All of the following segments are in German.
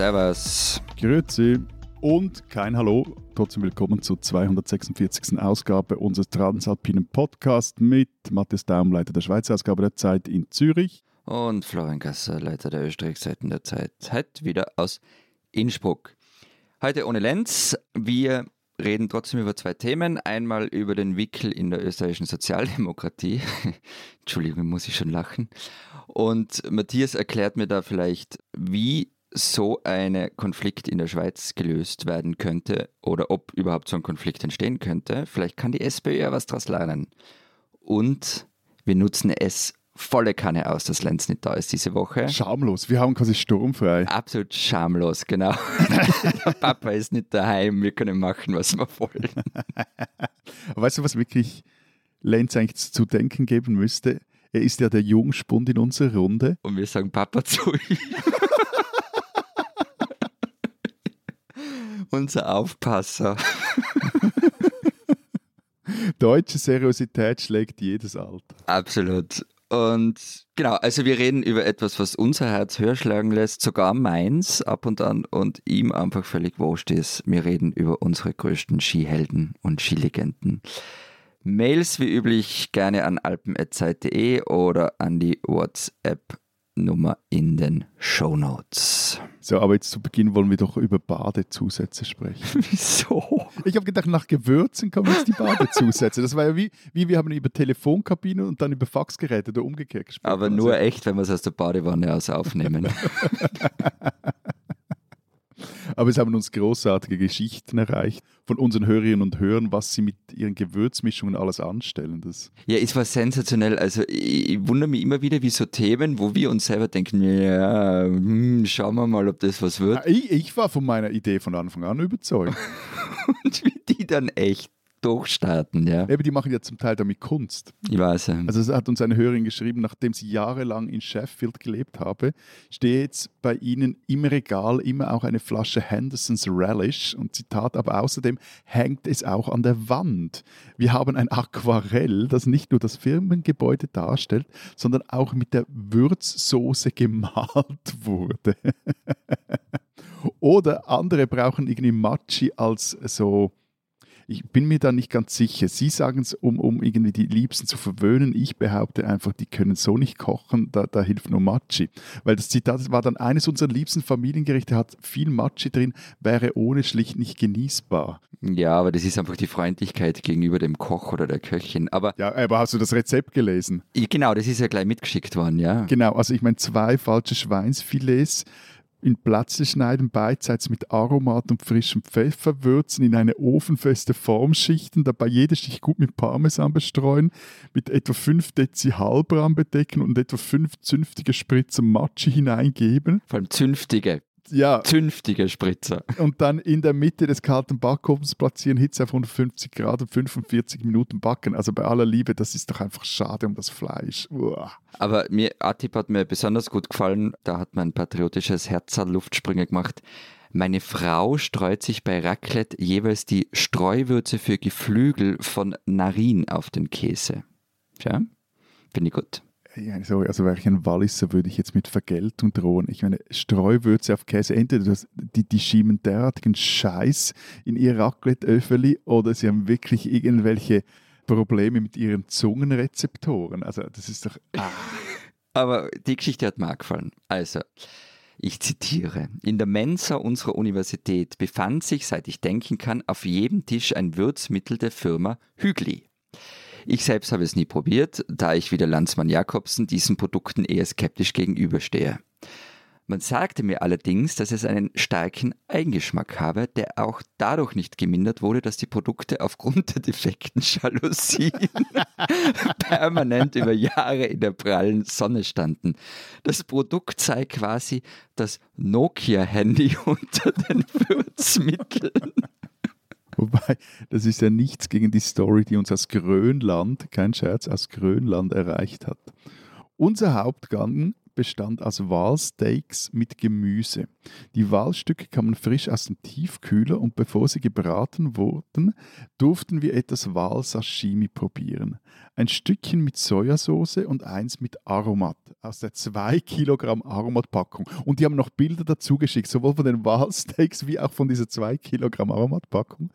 Servus. Grüezi und kein Hallo. Trotzdem willkommen zur 246. Ausgabe unseres Transalpinen Podcasts mit Matthias Daum, Leiter der Schweizer Ausgabe der Zeit in Zürich. Und Florian Gasser, Leiter der Österreich-Seiten der Zeit, heute wieder aus Innsbruck. Heute ohne Lenz. Wir reden trotzdem über zwei Themen. Einmal über den Wickel in der österreichischen Sozialdemokratie. Entschuldigung, muss ich schon lachen. Und Matthias erklärt mir da vielleicht, wie so ein Konflikt in der Schweiz gelöst werden könnte oder ob überhaupt so ein Konflikt entstehen könnte. Vielleicht kann die SPÖ ja was daraus lernen. Und wir nutzen es volle Kanne aus, dass Lenz nicht da ist diese Woche. Schamlos, wir haben quasi sturmfrei. Absolut schamlos, genau. der Papa ist nicht daheim, wir können machen, was wir wollen. weißt du, was wirklich Lenz eigentlich zu denken geben müsste? Er ist ja der Jungspund in unserer Runde. Und wir sagen Papa zu ihm. Unser Aufpasser. Deutsche Seriosität schlägt jedes Alter. Absolut. Und genau, also wir reden über etwas, was unser Herz höher schlagen lässt, sogar meins ab und an und ihm einfach völlig wurscht ist. Wir reden über unsere größten Skihelden und Skilegenden. Mails wie üblich gerne an alpen.zeit.de oder an die WhatsApp Nummer in den Show Notes. So, aber jetzt zu Beginn wollen wir doch über Badezusätze sprechen. Wieso? Ich habe gedacht, nach Gewürzen kommen jetzt die Badezusätze. Das war ja wie, wie wir haben über Telefonkabine und dann über Faxgeräte oder umgekehrt gesprochen. Aber nur also. echt, wenn wir es aus der Badewanne aus aufnehmen. Aber es haben uns großartige Geschichten erreicht von unseren Hörerinnen und Hörern, was sie mit ihren Gewürzmischungen alles anstellen. Das ja, es war sensationell. Also ich, ich wundere mich immer wieder, wie so Themen, wo wir uns selber denken, ja, hm, schauen wir mal, ob das was wird. Ich, ich war von meiner Idee von Anfang an überzeugt. und wie die dann echt durchstarten, ja. Eben, die machen ja zum Teil damit Kunst. Ich weiß. Ja. Also es hat uns eine Hörerin geschrieben, nachdem sie jahrelang in Sheffield gelebt habe, steht bei ihnen im Regal immer auch eine Flasche Henderson's Relish und Zitat, aber außerdem hängt es auch an der Wand. Wir haben ein Aquarell, das nicht nur das Firmengebäude darstellt, sondern auch mit der Würzsoße gemalt wurde. Oder andere brauchen irgendwie Machi als so ich bin mir da nicht ganz sicher. Sie sagen es, um, um irgendwie die Liebsten zu verwöhnen. Ich behaupte einfach, die können so nicht kochen, da, da hilft nur Matschi. Weil das Zitat war dann, eines unserer liebsten Familiengerichte hat viel Matschi drin, wäre ohne schlicht nicht genießbar. Ja, aber das ist einfach die Freundlichkeit gegenüber dem Koch oder der Köchin. Aber ja, aber hast du das Rezept gelesen? Genau, das ist ja gleich mitgeschickt worden, ja. Genau, also ich meine, zwei falsche Schweinsfilets in Plätzchen schneiden, beidseits mit Aromat und frischem Pfeffer würzen, in eine ofenfeste Form schichten, dabei jede Schicht gut mit Parmesan bestreuen, mit etwa 5 Dezi Halbraum bedecken und etwa 5 zünftige Spritzer Matschi hineingeben. Vor allem zünftige ja. zünftige Spritzer. Und dann in der Mitte des kalten Backofens platzieren, Hitze auf 150 Grad und 45 Minuten backen. Also bei aller Liebe, das ist doch einfach schade um das Fleisch. Uah. Aber mir, Atip hat mir besonders gut gefallen. Da hat mein patriotisches Herz Luftsprünge gemacht. Meine Frau streut sich bei Raclette jeweils die Streuwürze für Geflügel von Narin auf den Käse. Ja, finde ich gut. Sorry, also wäre ich ein Walliser, würde ich jetzt mit Vergeltung drohen. Ich meine, Streuwürze auf Käse, entweder das, die, die schieben derartigen Scheiß in ihr Raclette-Öffeli oder sie haben wirklich irgendwelche Probleme mit ihren Zungenrezeptoren. Also das ist doch... Ah. Aber die Geschichte hat mir gefallen. Also, ich zitiere, in der Mensa unserer Universität befand sich, seit ich denken kann, auf jedem Tisch ein Würzmittel der Firma Hügli. Ich selbst habe es nie probiert, da ich wie der Landsmann Jakobsen diesen Produkten eher skeptisch gegenüberstehe. Man sagte mir allerdings, dass es einen starken Eigengeschmack habe, der auch dadurch nicht gemindert wurde, dass die Produkte aufgrund der defekten Jalousien permanent über Jahre in der prallen Sonne standen. Das Produkt sei quasi das Nokia-Handy unter den Würzmitteln. Wobei, das ist ja nichts gegen die Story, die uns aus Grönland, kein Scherz, aus Grönland erreicht hat. Unser Hauptgang bestand aus Walsteaks mit Gemüse. Die Walstücke kamen frisch aus dem Tiefkühler und bevor sie gebraten wurden, durften wir etwas Walsashimi probieren. Ein Stückchen mit Sojasauce und eins mit Aromat aus der 2 Kilogramm Aromat-Packung. Und die haben noch Bilder dazu geschickt, sowohl von den Walsteaks wie auch von dieser 2 Kilogramm Aromat-Packung.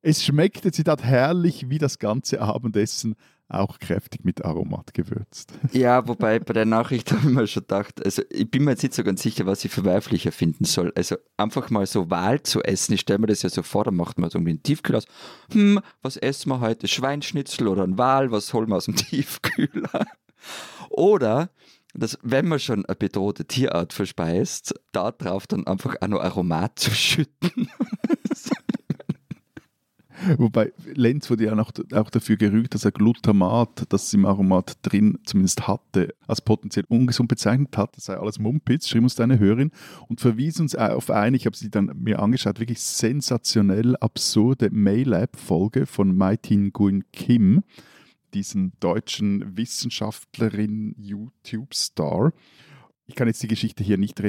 Es schmeckte, Zitat, herrlich wie das ganze Abendessen, auch kräftig mit Aromat gewürzt. Ja, wobei bei der Nachricht habe ich mir schon gedacht, also ich bin mir jetzt nicht so ganz sicher, was ich verwerflicher finden soll. Also einfach mal so Wahl zu essen, ich stelle mir das ja so vor, da macht man so irgendwie einen Tiefkühler aus. Hm, was essen wir heute? Schweinschnitzel oder ein Wal? Was holen wir aus dem Tiefkühler? Oder dass, wenn man schon eine bedrohte Tierart verspeist, da drauf dann einfach auch noch Aromat zu schütten. Wobei Lenz wurde ja noch, auch dafür gerügt, dass er Glutamat, das es im Aromat drin zumindest hatte, als potenziell ungesund bezeichnet hat. Das sei alles Mumpitz, schrieb uns deine Hörerin und verwies uns auf eine, ich habe sie dann mir angeschaut, wirklich sensationell absurde Mail-App-Folge von Maitin Nguyen Kim, diesen deutschen Wissenschaftlerin YouTube-Star. Ich kann jetzt die Geschichte hier nicht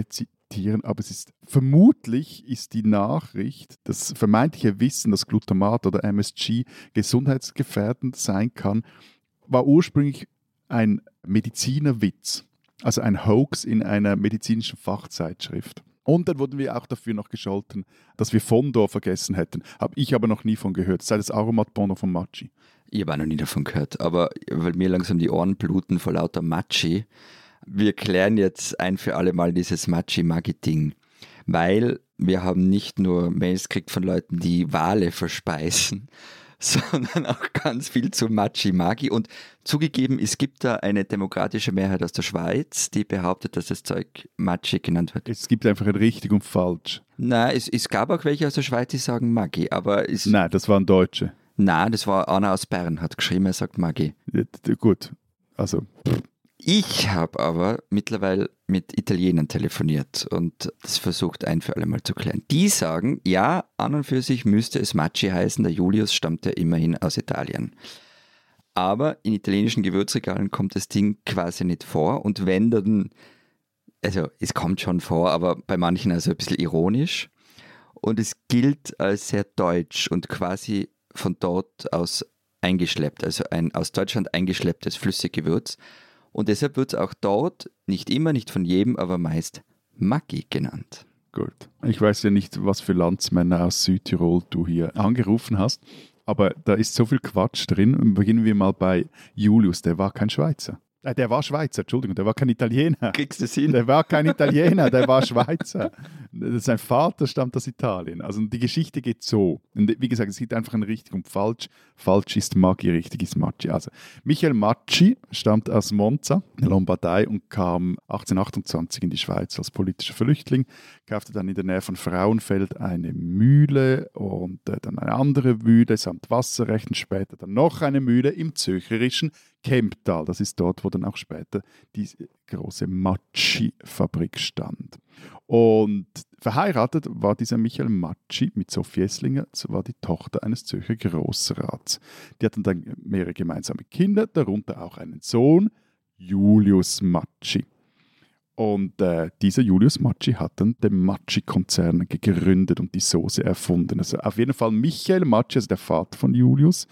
zitieren, aber es ist vermutlich ist die Nachricht, das vermeintliche Wissen, dass Glutamat oder MSG gesundheitsgefährdend sein kann, war ursprünglich ein Medizinerwitz, also ein Hoax in einer medizinischen Fachzeitschrift. Und dann wurden wir auch dafür noch gescholten, dass wir Fondor vergessen hätten. Habe ich aber noch nie von gehört. Sei das Aromat Bono von Machi. Ich habe auch noch nie davon gehört, aber weil mir langsam die Ohren bluten vor lauter Machi, wir klären jetzt ein für alle Mal dieses Machi-Magi-Ding, weil wir haben nicht nur Mails gekriegt von Leuten, die Wale verspeisen, sondern auch ganz viel zu Machi-Magi. Und zugegeben, es gibt da eine demokratische Mehrheit aus der Schweiz, die behauptet, dass das Zeug Machi genannt wird. Es gibt einfach ein richtig und falsch. Nein, es, es gab auch welche aus der Schweiz, die sagen Magi, aber es... Nein, das waren Deutsche. Nein, das war Anna aus Bern, hat geschrieben, er sagt Magi. Ja, gut, also... Pff. Ich habe aber mittlerweile mit Italienern telefoniert und das versucht ein für alle Mal zu klären. Die sagen, ja, an und für sich müsste es Macci heißen, der Julius stammt ja immerhin aus Italien. Aber in italienischen Gewürzregalen kommt das Ding quasi nicht vor und wenn dann, also es kommt schon vor, aber bei manchen also ein bisschen ironisch und es gilt als sehr deutsch und quasi von dort aus eingeschleppt, also ein aus Deutschland eingeschlepptes Flüssiggewürz. Und deshalb wird es auch dort, nicht immer, nicht von jedem, aber meist Maggi genannt. Gut. Ich weiß ja nicht, was für Landsmänner aus Südtirol du hier angerufen hast, aber da ist so viel Quatsch drin. Beginnen wir mal bei Julius, der war kein Schweizer. Äh, der war Schweizer, Entschuldigung, der war kein Italiener. Kriegst du es hin? Der war kein Italiener, der war Schweizer. Sein Vater stammt aus Italien. Also die Geschichte geht so. Und wie gesagt, es gibt einfach ein richtig und falsch. Falsch ist Maggi, richtig ist Macci. Also Michael Macci stammt aus Monza, der Lombardei, und kam 1828 in die Schweiz als politischer Flüchtling, kaufte dann in der Nähe von Frauenfeld eine Mühle und äh, dann eine andere Mühle samt Wasserrechten, später dann noch eine Mühle im zöcherischen Kemptal. Das ist dort, wo dann auch später die große Matschi-Fabrik stand. Und verheiratet war dieser Michael Matschi mit Sophie Esslinger, war die Tochter eines Zürcher Großrats. Die hatten dann mehrere gemeinsame Kinder, darunter auch einen Sohn, Julius Matschi. Und äh, dieser Julius Macci hat dann den Macci-Konzern gegründet und die Soße erfunden. Also auf jeden Fall Michael Macci, also der Vater von Julius,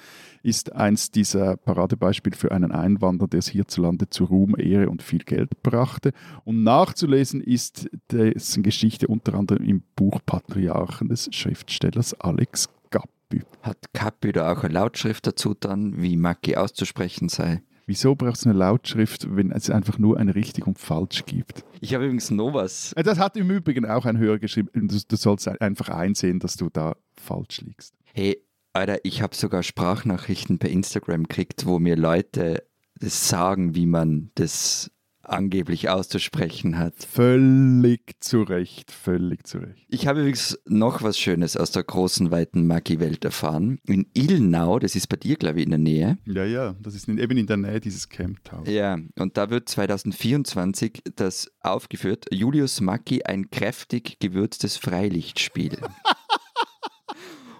ist eins dieser Paradebeispiele für einen Einwanderer, der es hierzulande zu Ruhm, Ehre und viel Geld brachte. Und nachzulesen ist dessen Geschichte unter anderem im Buch Patriarchen des Schriftstellers Alex Gappi. Hat Gappi da auch eine Lautschrift dazu dann, wie Macchi auszusprechen sei? Wieso brauchst du eine Lautschrift, wenn es einfach nur ein richtig und falsch gibt? Ich habe übrigens noch was. Äh, das hat im Übrigen auch ein Hörer geschrieben. Du, du sollst einfach einsehen, dass du da falsch liegst. Hey, Alter, ich habe sogar Sprachnachrichten per Instagram gekriegt, wo mir Leute das sagen, wie man das angeblich auszusprechen hat. Völlig zu Recht, völlig zu Recht. Ich habe übrigens noch was Schönes aus der großen, weiten Maggi-Welt erfahren. In Ilnau, das ist bei dir, glaube ich, in der Nähe. Ja, ja, das ist in, eben in der Nähe dieses Camptown. Ja, und da wird 2024 das aufgeführt, Julius Maggi, ein kräftig gewürztes Freilichtspiel.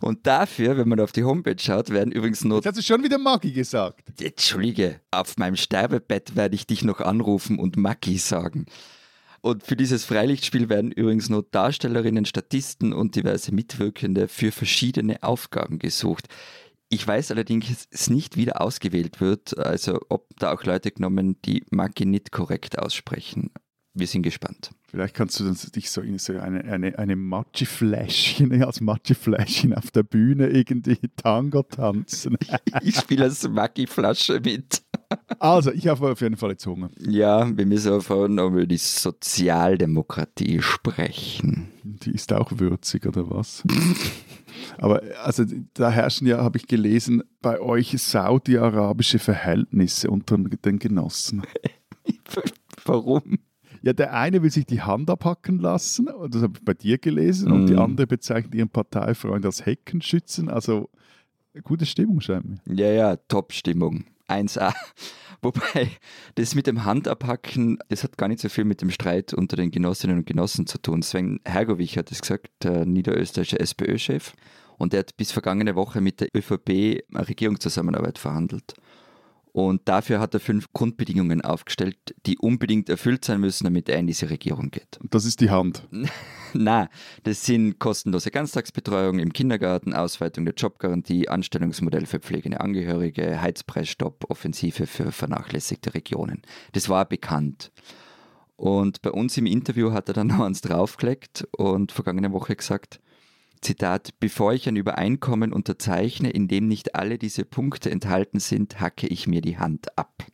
Und dafür, wenn man auf die Homepage schaut, werden übrigens nur. Jetzt hast du schon wieder Maggi gesagt. Entschuldige, auf meinem Sterbebett werde ich dich noch anrufen und Maggi sagen. Und für dieses Freilichtspiel werden übrigens nur Darstellerinnen, Statisten und diverse Mitwirkende für verschiedene Aufgaben gesucht. Ich weiß allerdings, dass es nicht wieder ausgewählt wird, also ob da auch Leute genommen, die Maggi nicht korrekt aussprechen. Wir sind gespannt. Vielleicht kannst du dich so in so eine, eine, eine Matschefläschchen, als Matschefläschchen auf der Bühne irgendwie Tango tanzen. ich spiele als Maggi-Flasche mit. Also, ich habe auf jeden Fall jetzt Hunger. Ja, wir müssen auf über die Sozialdemokratie sprechen. Die ist auch würzig, oder was? Aber also da herrschen ja, habe ich gelesen, bei euch saudi-arabische Verhältnisse unter den Genossen. Warum? Ja, der eine will sich die Hand abhacken lassen, das habe ich bei dir gelesen, mm. und die mhm. andere bezeichnet ihren Parteifreund als Heckenschützen. Also gute Stimmung scheinbar. Ja, ja, Top-Stimmung. 1A. Wobei, das mit dem Handabhacken, das hat gar nicht so viel mit dem Streit unter den Genossinnen und Genossen zu tun. Sven Hergovich hat es gesagt, der niederösterreichische SPÖ-Chef. Und der hat bis vergangene Woche mit der ÖVP Regierungszusammenarbeit verhandelt. Und dafür hat er fünf Grundbedingungen aufgestellt, die unbedingt erfüllt sein müssen, damit er in diese Regierung geht. Das ist die Hand. Na, das sind kostenlose Ganztagsbetreuung im Kindergarten, Ausweitung der Jobgarantie, Anstellungsmodell für pflegende Angehörige, Heizpreisstopp, Offensive für vernachlässigte Regionen. Das war bekannt. Und bei uns im Interview hat er dann noch eins draufgelegt und vergangene Woche gesagt, Zitat, bevor ich ein Übereinkommen unterzeichne, in dem nicht alle diese Punkte enthalten sind, hacke ich mir die Hand ab.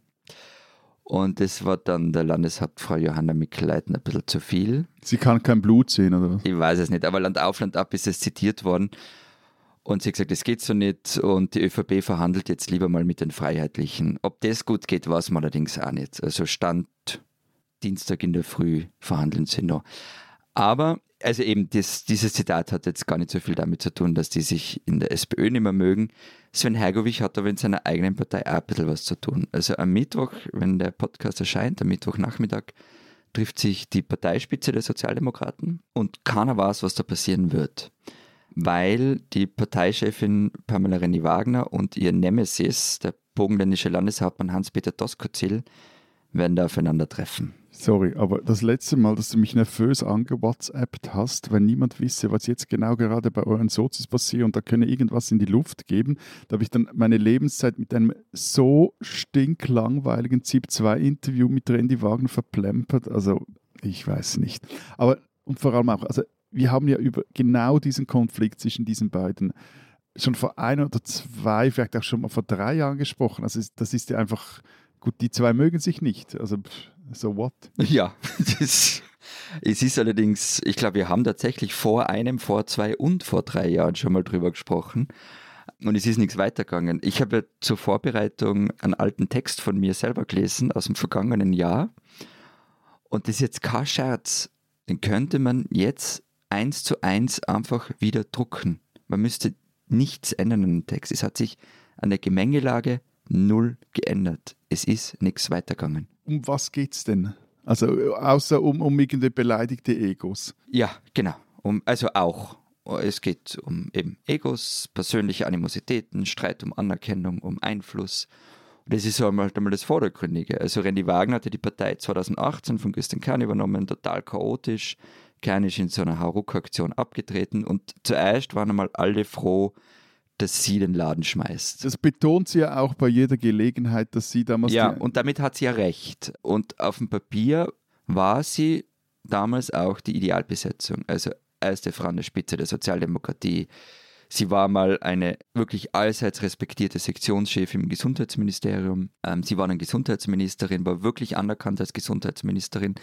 Und das war dann der Landeshauptfrau Johanna Mikl-Leitner ein bisschen zu viel. Sie kann kein Blut sehen, oder? Ich weiß es nicht, aber Land auf, Land ab ist es zitiert worden. Und sie hat gesagt, das geht so nicht und die ÖVP verhandelt jetzt lieber mal mit den Freiheitlichen. Ob das gut geht, weiß man allerdings auch nicht. Also Stand Dienstag in der Früh verhandeln sie noch. Aber also eben das, dieses Zitat hat jetzt gar nicht so viel damit zu tun, dass die sich in der SPÖ nicht mehr mögen. Sven Hergovich hat aber in seiner eigenen Partei auch ein bisschen was zu tun. Also am Mittwoch, wenn der Podcast erscheint, am Mittwochnachmittag, trifft sich die Parteispitze der Sozialdemokraten und keiner weiß, was da passieren wird. Weil die Parteichefin Pamela Renny-Wagner und ihr Nemesis, der bogenländische Landeshauptmann Hans-Peter Doskozil, werden da aufeinandertreffen. Sorry, aber das letzte Mal, dass du mich nervös angewhatsappt hast, wenn niemand wisse, was jetzt genau gerade bei euren Sozis passiert und da könne irgendwas in die Luft geben, da habe ich dann meine Lebenszeit mit einem so stinklangweiligen ZIP-2-Interview mit Randy Wagner verplempert. Also, ich weiß nicht. Aber, und vor allem auch, also, wir haben ja über genau diesen Konflikt zwischen diesen beiden schon vor ein oder zwei, vielleicht auch schon mal vor drei Jahren gesprochen. Also, das ist ja einfach, gut, die zwei mögen sich nicht. Also, so what? Ja, das, es ist allerdings, ich glaube, wir haben tatsächlich vor einem, vor zwei und vor drei Jahren schon mal drüber gesprochen. Und es ist nichts weitergegangen. Ich habe zur Vorbereitung einen alten Text von mir selber gelesen aus dem vergangenen Jahr. Und das ist jetzt kein Scherz. Den könnte man jetzt eins zu eins einfach wieder drucken. Man müsste nichts ändern an dem Text. Es hat sich an der Gemengelage null geändert. Es ist nichts weitergegangen um was geht es denn? Also außer um, um irgendeine beleidigte Egos. Ja, genau. Um, also auch. Es geht um eben Egos, persönliche Animositäten, Streit um Anerkennung, um Einfluss. Und das ist so einmal, einmal das Vordergründige. Also Randy Wagner hatte die Partei 2018 von Christian Kern übernommen, total chaotisch. Kern ist in so einer Hauruck-Aktion abgetreten und zuerst waren einmal alle froh, dass sie den Laden schmeißt. Das betont sie ja auch bei jeder Gelegenheit, dass sie damals. Ja, und damit hat sie ja recht. Und auf dem Papier war sie damals auch die Idealbesetzung. Also erste Frau an der Spitze der Sozialdemokratie. Sie war mal eine wirklich allseits respektierte Sektionschefin im Gesundheitsministerium. Ähm, sie war eine Gesundheitsministerin, war wirklich anerkannt als Gesundheitsministerin.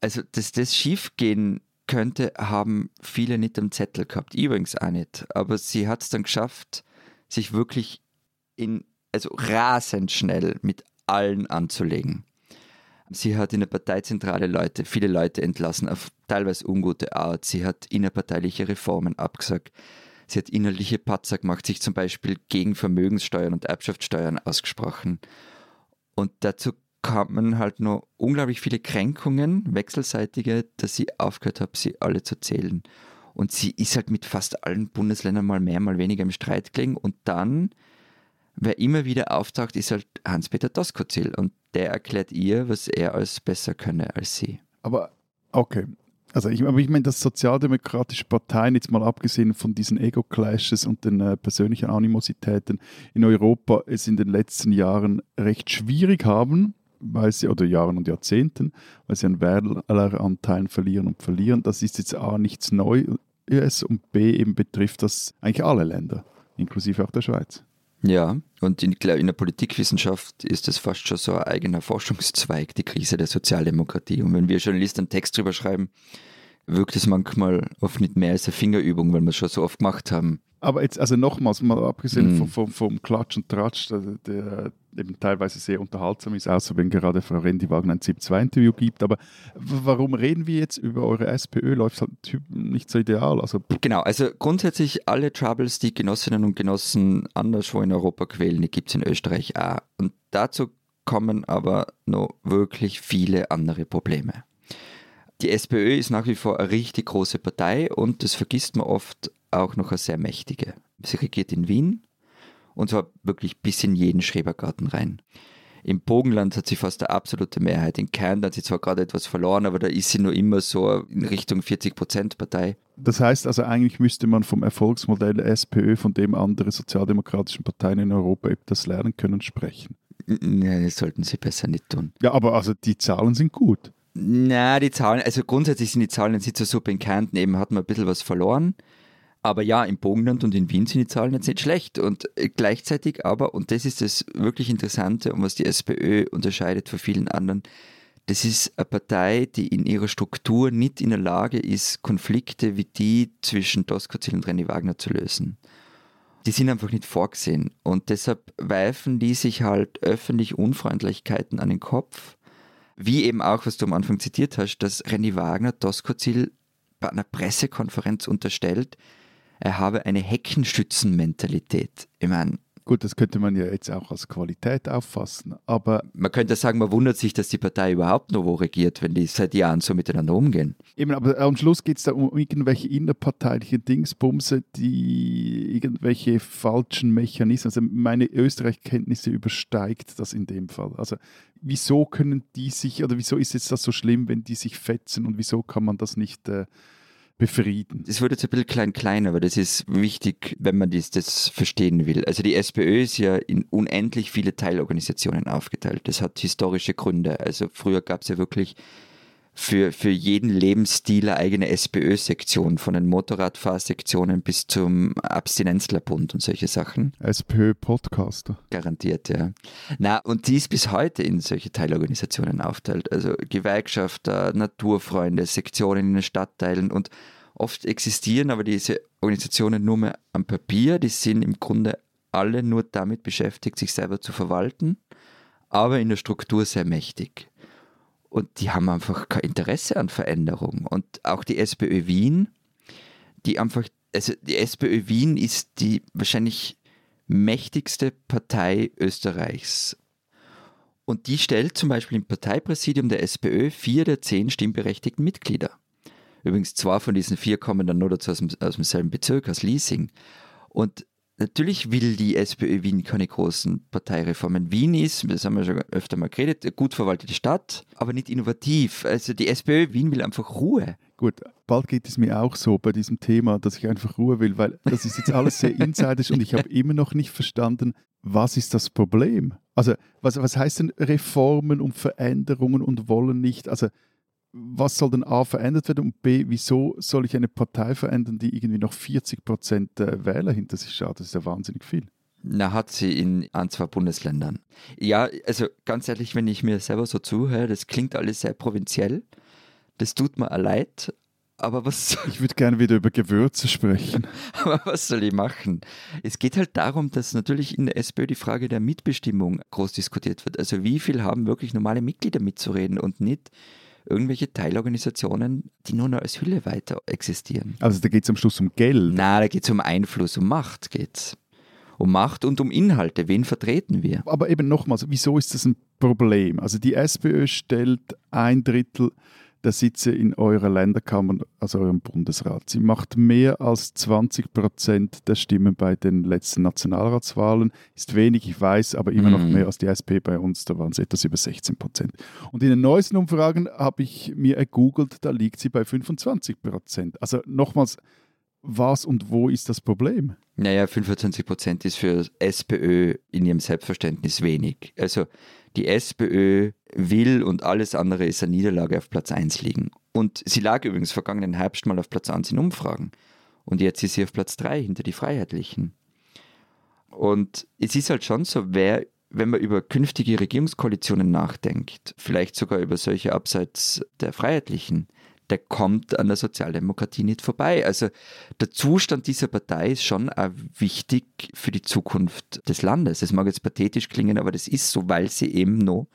Also, dass das schiefgehen könnte, haben viele nicht am Zettel gehabt. Übrigens auch nicht. Aber sie hat es dann geschafft, sich wirklich in, also rasend schnell mit allen anzulegen. Sie hat in der Parteizentrale Leute, viele Leute entlassen, auf teilweise ungute Art. Sie hat innerparteiliche Reformen abgesagt. Sie hat innerliche Patzer gemacht, sich zum Beispiel gegen Vermögenssteuern und Erbschaftssteuern ausgesprochen. Und dazu kamen halt noch unglaublich viele Kränkungen, wechselseitige, dass ich aufgehört habe, sie alle zu zählen. Und sie ist halt mit fast allen Bundesländern mal mehr, mal weniger im Streit gelegen. Und dann, wer immer wieder auftaucht, ist halt Hans-Peter Doskozil. Und der erklärt ihr, was er als besser könne als sie. Aber okay, also ich, ich meine, dass sozialdemokratische Parteien, jetzt mal abgesehen von diesen Ego-Clashes und den äh, persönlichen Animositäten in Europa, es in den letzten Jahren recht schwierig haben, weil sie, oder Jahren und Jahrzehnten, weil sie an Wähleranteilen verlieren und verlieren. Das ist jetzt A nichts Neues und B eben betrifft das eigentlich alle Länder, inklusive auch der Schweiz. Ja, und in, in, der Politikwissenschaft ist es fast schon so ein eigener Forschungszweig, die Krise der Sozialdemokratie. Und wenn wir Journalisten einen Text drüber schreiben, wirkt es manchmal oft nicht mehr als eine Fingerübung, weil wir es schon so oft gemacht haben. Aber jetzt, also nochmals, mal abgesehen mm. vom, vom, vom, Klatsch und Tratsch, der, der, eben teilweise sehr unterhaltsam ist, außer wenn gerade Frau Rendiwagen ein ZIP-2-Interview gibt. Aber warum reden wir jetzt über eure SPÖ? Läuft halt nicht so ideal. Also genau, also grundsätzlich alle Troubles, die Genossinnen und Genossen anderswo in Europa quälen, die gibt es in Österreich auch. Und dazu kommen aber noch wirklich viele andere Probleme. Die SPÖ ist nach wie vor eine richtig große Partei und das vergisst man oft auch noch eine sehr mächtige. Sie regiert in Wien und zwar wirklich bis in jeden Schrebergarten rein. Im Bogenland hat sie fast eine absolute Mehrheit. In Kärnten hat sie zwar gerade etwas verloren, aber da ist sie nur immer so in Richtung 40-Prozent-Partei. Das heißt also, eigentlich müsste man vom Erfolgsmodell SPÖ, von dem andere sozialdemokratischen Parteien in Europa etwas lernen können, sprechen. Nein, das sollten sie besser nicht tun. Ja, aber also die Zahlen sind gut. Na, die Zahlen, also grundsätzlich sind die Zahlen in Sitzersuppe in Kärnten eben, hat man ein bisschen was verloren. Aber ja, im Bogenland und in Wien sind die Zahlen jetzt nicht schlecht. Und äh, gleichzeitig aber, und das ist das wirklich Interessante und was die SPÖ unterscheidet von vielen anderen, das ist eine Partei, die in ihrer Struktur nicht in der Lage ist, Konflikte wie die zwischen Doskozil und René Wagner zu lösen. Die sind einfach nicht vorgesehen. Und deshalb weifen die sich halt öffentlich Unfreundlichkeiten an den Kopf. Wie eben auch, was du am Anfang zitiert hast, dass René Wagner Doskozil bei einer Pressekonferenz unterstellt, er habe eine Heckenschützenmentalität. Ich meine, Gut, das könnte man ja jetzt auch als Qualität auffassen, aber... Man könnte sagen, man wundert sich, dass die Partei überhaupt noch wo regiert, wenn die seit Jahren so miteinander umgehen. Eben, aber am Schluss geht es da um irgendwelche innerparteiliche Dingsbumse, die irgendwelche falschen Mechanismen, also meine Österreich-Kenntnisse übersteigt das in dem Fall. Also wieso können die sich, oder wieso ist jetzt das so schlimm, wenn die sich fetzen und wieso kann man das nicht... Äh, befrieden. Das wird jetzt ein bisschen klein klein, aber das ist wichtig, wenn man das, das verstehen will. Also die SPÖ ist ja in unendlich viele Teilorganisationen aufgeteilt. Das hat historische Gründe. Also früher gab es ja wirklich für, für jeden Lebensstil eine eigene SPÖ-Sektion, von den Motorradfahrsektionen bis zum Abstinenzlerbund und solche Sachen. SPÖ-Podcaster. Garantiert, ja. Na, und die ist bis heute in solche Teilorganisationen aufteilt. Also Gewerkschafter, Naturfreunde, Sektionen in den Stadtteilen und oft existieren aber diese Organisationen nur mehr am Papier. Die sind im Grunde alle nur damit beschäftigt, sich selber zu verwalten, aber in der Struktur sehr mächtig. Und die haben einfach kein Interesse an Veränderung. Und auch die SPÖ Wien, die einfach, also die SPÖ Wien ist die wahrscheinlich mächtigste Partei Österreichs. Und die stellt zum Beispiel im Parteipräsidium der SPÖ vier der zehn stimmberechtigten Mitglieder. Übrigens, zwei von diesen vier kommen dann nur dazu aus, dem, aus demselben Bezirk, aus Liesing. Und Natürlich will die SPÖ Wien keine großen Parteireformen. Wien ist, das haben wir schon öfter mal geredet, eine gut verwaltete Stadt, aber nicht innovativ. Also die SPÖ Wien will einfach Ruhe. Gut, bald geht es mir auch so bei diesem Thema, dass ich einfach Ruhe will, weil das ist jetzt alles sehr insidisch und ich habe immer noch nicht verstanden, was ist das Problem? Also was, was heißt denn Reformen und Veränderungen und wollen nicht? Also was soll denn A verändert werden und B, wieso soll ich eine Partei verändern, die irgendwie noch 40 Prozent Wähler hinter sich hat? Das ist ja wahnsinnig viel. Na, hat sie in ein, zwei Bundesländern. Ja, also ganz ehrlich, wenn ich mir selber so zuhöre, das klingt alles sehr provinziell. Das tut mir leid, aber was. Ich würde gerne wieder über Gewürze sprechen. aber was soll ich machen? Es geht halt darum, dass natürlich in der SPÖ die Frage der Mitbestimmung groß diskutiert wird. Also, wie viel haben wirklich normale Mitglieder mitzureden und nicht irgendwelche Teilorganisationen, die nur noch als Hülle weiter existieren. Also da geht es am Schluss um Geld? Nein, da geht es um Einfluss, um Macht geht's. Um Macht und um Inhalte. Wen vertreten wir? Aber eben nochmals, wieso ist das ein Problem? Also die SPÖ stellt ein Drittel der Sitze in eurer Länderkammer, also eurem Bundesrat. Sie macht mehr als 20 Prozent der Stimmen bei den letzten Nationalratswahlen. Ist wenig, ich weiß, aber immer noch Mhm. mehr als die SP bei uns. Da waren es etwas über 16 Prozent. Und in den neuesten Umfragen habe ich mir ergoogelt, da liegt sie bei 25 Prozent. Also nochmals, was und wo ist das Problem? Naja, 25 Prozent ist für SPÖ in ihrem Selbstverständnis wenig. Also die SPÖ will und alles andere ist eine Niederlage auf Platz 1 liegen. Und sie lag übrigens vergangenen Herbst mal auf Platz 1 in Umfragen. Und jetzt ist sie auf Platz 3 hinter die Freiheitlichen. Und es ist halt schon so, wer, wenn man über künftige Regierungskoalitionen nachdenkt, vielleicht sogar über solche abseits der Freiheitlichen, der kommt an der Sozialdemokratie nicht vorbei. Also der Zustand dieser Partei ist schon auch wichtig für die Zukunft des Landes. Das mag jetzt pathetisch klingen, aber das ist so, weil sie eben noch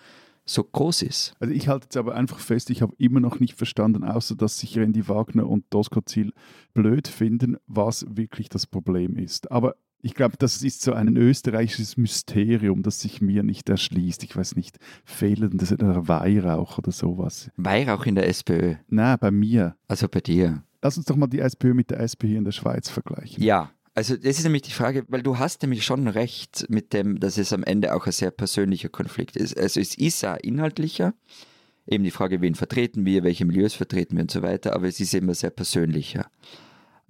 so groß ist. Also ich halte jetzt aber einfach fest, ich habe immer noch nicht verstanden, außer dass sich Randy Wagner und Dosko Ziel blöd finden, was wirklich das Problem ist. Aber ich glaube, das ist so ein österreichisches Mysterium, das sich mir nicht erschließt. Ich weiß nicht, fehlendes Weihrauch oder sowas. Weihrauch in der SPÖ, Na, bei mir. also bei dir. Lass uns doch mal die SPÖ mit der SP hier in der Schweiz vergleichen. Ja, also das ist nämlich die Frage, weil du hast nämlich schon recht mit dem, dass es am Ende auch ein sehr persönlicher Konflikt ist. Also es ist ja inhaltlicher, eben die Frage, wen vertreten wir, welche Milieus vertreten wir und so weiter, aber es ist immer sehr persönlicher.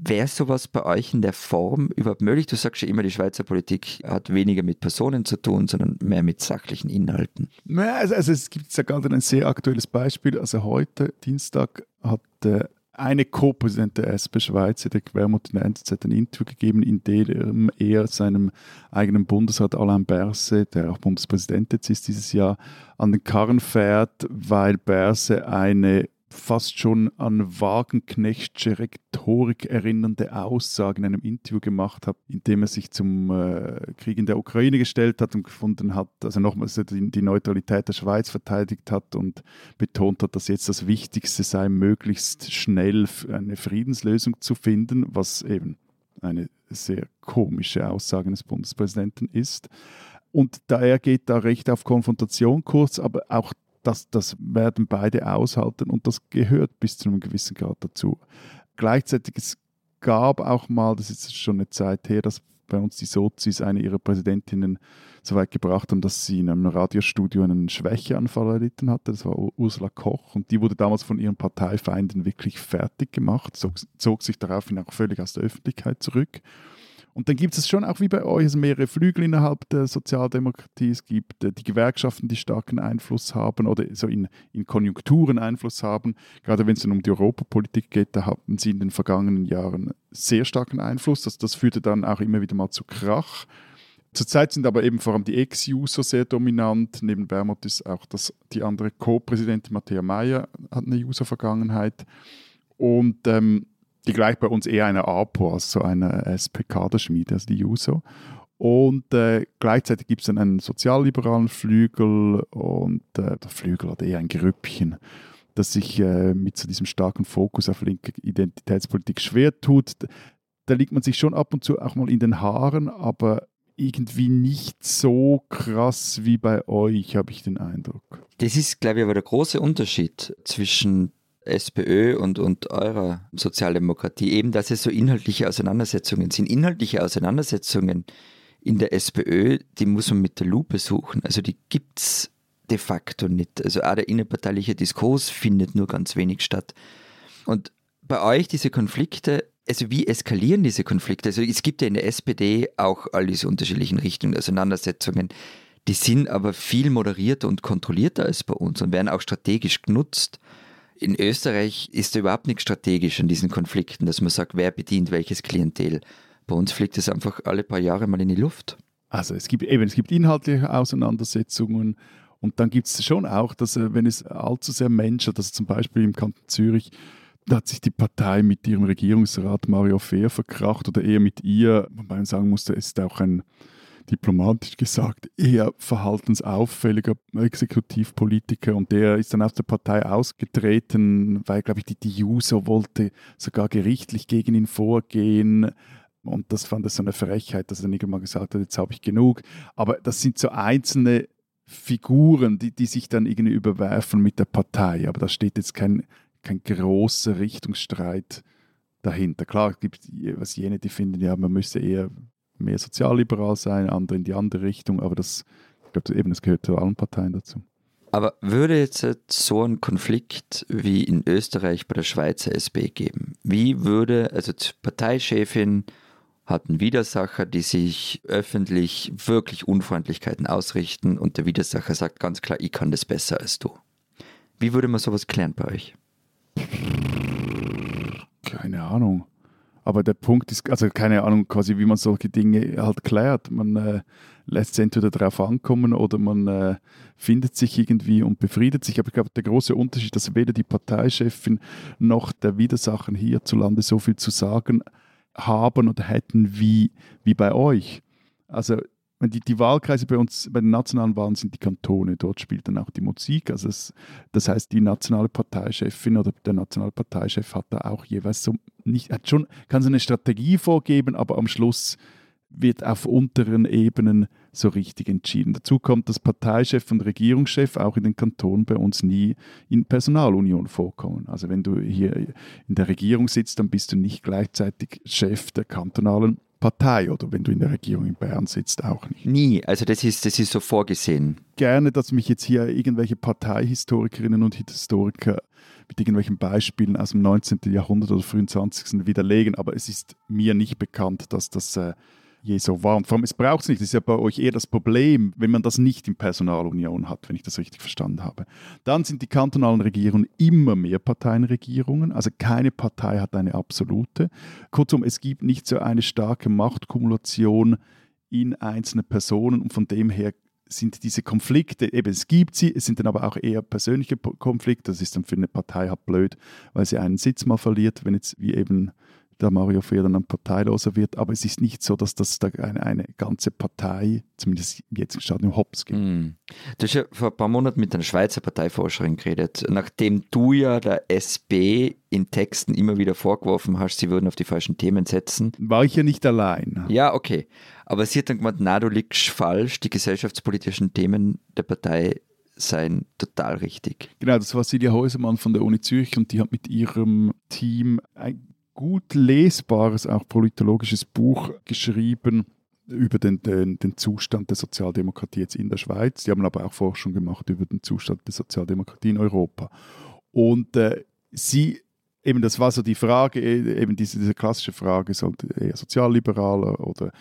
Wäre sowas bei euch in der Form überhaupt möglich? Du sagst ja immer, die Schweizer Politik hat weniger mit Personen zu tun, sondern mehr mit sachlichen Inhalten. Naja, Also, also es gibt ja gerade ein sehr aktuelles Beispiel. Also heute, Dienstag, hat äh, eine Co-Präsident der SP Schweiz, der Quermut in der NZZ, ein Interview gegeben, in dem er seinem eigenen Bundesrat Alain Berset, der auch Bundespräsident jetzt ist dieses Jahr, an den Karren fährt, weil Berset eine fast schon an Wagenknechtsche Rhetorik erinnernde Aussage in einem Interview gemacht hat, in dem er sich zum äh, Krieg in der Ukraine gestellt hat und gefunden hat, also nochmals die, die Neutralität der Schweiz verteidigt hat und betont hat, dass jetzt das Wichtigste sei, möglichst schnell eine Friedenslösung zu finden, was eben eine sehr komische Aussage des Bundespräsidenten ist. Und daher geht da recht auf Konfrontation kurz, aber auch das, das werden beide aushalten und das gehört bis zu einem gewissen Grad dazu. Gleichzeitig es gab auch mal, das ist schon eine Zeit her, dass bei uns die Sozis eine ihrer Präsidentinnen so weit gebracht haben, dass sie in einem Radiostudio einen Schwächeanfall erlitten hatte. Das war Ursula Koch und die wurde damals von ihren Parteifeinden wirklich fertig gemacht, zog, zog sich daraufhin auch völlig aus der Öffentlichkeit zurück. Und dann gibt es schon auch wie bei euch also mehrere Flügel innerhalb der Sozialdemokratie. Es gibt äh, die Gewerkschaften, die starken Einfluss haben oder so in, in Konjunkturen Einfluss haben. Gerade wenn es dann um die Europapolitik geht, da hatten sie in den vergangenen Jahren sehr starken Einfluss. Das, das führte dann auch immer wieder mal zu Krach. Zurzeit sind aber eben vor allem die Ex-User sehr dominant. Neben Bermot ist auch das, die andere Co-Präsidentin Matthäa Meyer hat eine User-Vergangenheit. Und ähm, die gleicht bei uns eher einer APO als so einer SP-Kaderschmiede, also die JUSO. Und äh, gleichzeitig gibt es dann einen sozialliberalen Flügel und äh, der Flügel hat eher ein Grüppchen, das sich äh, mit so diesem starken Fokus auf linke Identitätspolitik schwer tut. Da liegt man sich schon ab und zu auch mal in den Haaren, aber irgendwie nicht so krass wie bei euch, habe ich den Eindruck. Das ist, glaube ich, aber der große Unterschied zwischen SPÖ und, und eurer Sozialdemokratie, eben, dass es so inhaltliche Auseinandersetzungen sind. Inhaltliche Auseinandersetzungen in der SPÖ, die muss man mit der Lupe suchen. Also die gibt es de facto nicht. Also auch der innerparteiliche Diskurs findet nur ganz wenig statt. Und bei euch diese Konflikte, also wie eskalieren diese Konflikte? Also es gibt ja in der SPD auch all diese unterschiedlichen Richtungen, Auseinandersetzungen. Die sind aber viel moderierter und kontrollierter als bei uns und werden auch strategisch genutzt. In Österreich ist da überhaupt nichts strategisch an diesen Konflikten, dass man sagt, wer bedient welches Klientel. Bei uns fliegt es einfach alle paar Jahre mal in die Luft. Also es gibt eben, es gibt inhaltliche Auseinandersetzungen und dann gibt es schon auch, dass äh, wenn es allzu sehr menschelt, also zum Beispiel im Kanton Zürich, da hat sich die Partei mit ihrem Regierungsrat Mario Fehr verkracht oder eher mit ihr, wobei man sagen musste, es ist auch ein diplomatisch gesagt, eher verhaltensauffälliger Exekutivpolitiker und der ist dann aus der Partei ausgetreten, weil, glaube ich, die, die Juso wollte sogar gerichtlich gegen ihn vorgehen. Und das fand er so eine Frechheit, dass er dann irgendwann gesagt hat, jetzt habe ich genug. Aber das sind so einzelne Figuren, die, die sich dann irgendwie überwerfen mit der Partei. Aber da steht jetzt kein kein großer Richtungsstreit dahinter. Klar, gibt was jene, die finden, ja, man müsste eher mehr sozialliberal sein, andere in die andere Richtung, aber das, ich glaube, eben, das gehört zu allen Parteien dazu. Aber würde jetzt so ein Konflikt wie in Österreich bei der Schweizer SB geben? Wie würde, also die Parteichefin hat einen Widersacher, die sich öffentlich wirklich Unfreundlichkeiten ausrichten und der Widersacher sagt ganz klar, ich kann das besser als du. Wie würde man sowas klären bei euch? Keine Ahnung. Aber der Punkt ist, also keine Ahnung, quasi wie man solche Dinge halt klärt. Man äh, lässt es entweder darauf ankommen oder man äh, findet sich irgendwie und befriedet sich. Aber ich glaube, der große Unterschied, dass weder die Parteichefin noch der Widersacher hierzulande so viel zu sagen haben oder hätten wie, wie bei euch. Also die, die Wahlkreise bei uns, bei den nationalen Wahlen sind die Kantone, dort spielt dann auch die Musik. Also es, das heißt, die nationale Parteichefin oder der nationale Parteichef hat da auch jeweils so nicht, hat schon, kann so eine Strategie vorgeben, aber am Schluss wird auf unteren Ebenen so richtig entschieden. Dazu kommt, dass Parteichef und Regierungschef auch in den Kantonen bei uns nie in Personalunion vorkommen. Also wenn du hier in der Regierung sitzt, dann bist du nicht gleichzeitig Chef der kantonalen Partei oder wenn du in der Regierung in Bern sitzt, auch nicht. Nie, also das ist, das ist so vorgesehen. Gerne, dass mich jetzt hier irgendwelche Parteihistorikerinnen und Historiker mit irgendwelchen Beispielen aus dem 19. Jahrhundert oder frühen 20. widerlegen, aber es ist mir nicht bekannt, dass das äh, je so war. Und vor allem, es braucht es nicht. Das ist ja bei euch eher das Problem, wenn man das nicht in Personalunion hat, wenn ich das richtig verstanden habe. Dann sind die kantonalen Regierungen immer mehr Parteienregierungen. Also keine Partei hat eine absolute. Kurzum, es gibt nicht so eine starke Machtkumulation in einzelne Personen und von dem her sind diese Konflikte, eben es gibt sie, es sind dann aber auch eher persönliche Konflikte. Das ist dann für eine Partei halt blöd, weil sie einen Sitz mal verliert, wenn jetzt wie eben der Mario Fehr dann parteiloser wird. Aber es ist nicht so, dass das da eine, eine ganze Partei, zumindest jetzt gerade im Hops geht. Mm. Du hast ja vor ein paar Monaten mit einer Schweizer Parteiforscherin geredet, nachdem du ja der SB in Texten immer wieder vorgeworfen hast, sie würden auf die falschen Themen setzen. War ich ja nicht allein. Ja, okay. Aber sie hat dann gemeint, na, du liegst falsch, die gesellschaftspolitischen Themen der Partei seien total richtig. Genau, das war Silja Häusermann von der Uni Zürich und die hat mit ihrem Team ein gut lesbares, auch politologisches Buch geschrieben über den, den, den, Zustand der Sozialdemokratie jetzt in der Schweiz. Die haben aber auch Forschung gemacht über den Zustand der Sozialdemokratie in Europa. Und äh, sie, eben das war so die Frage, äh, eben diese, diese klassische Frage, sollte eher sozialliberaler oder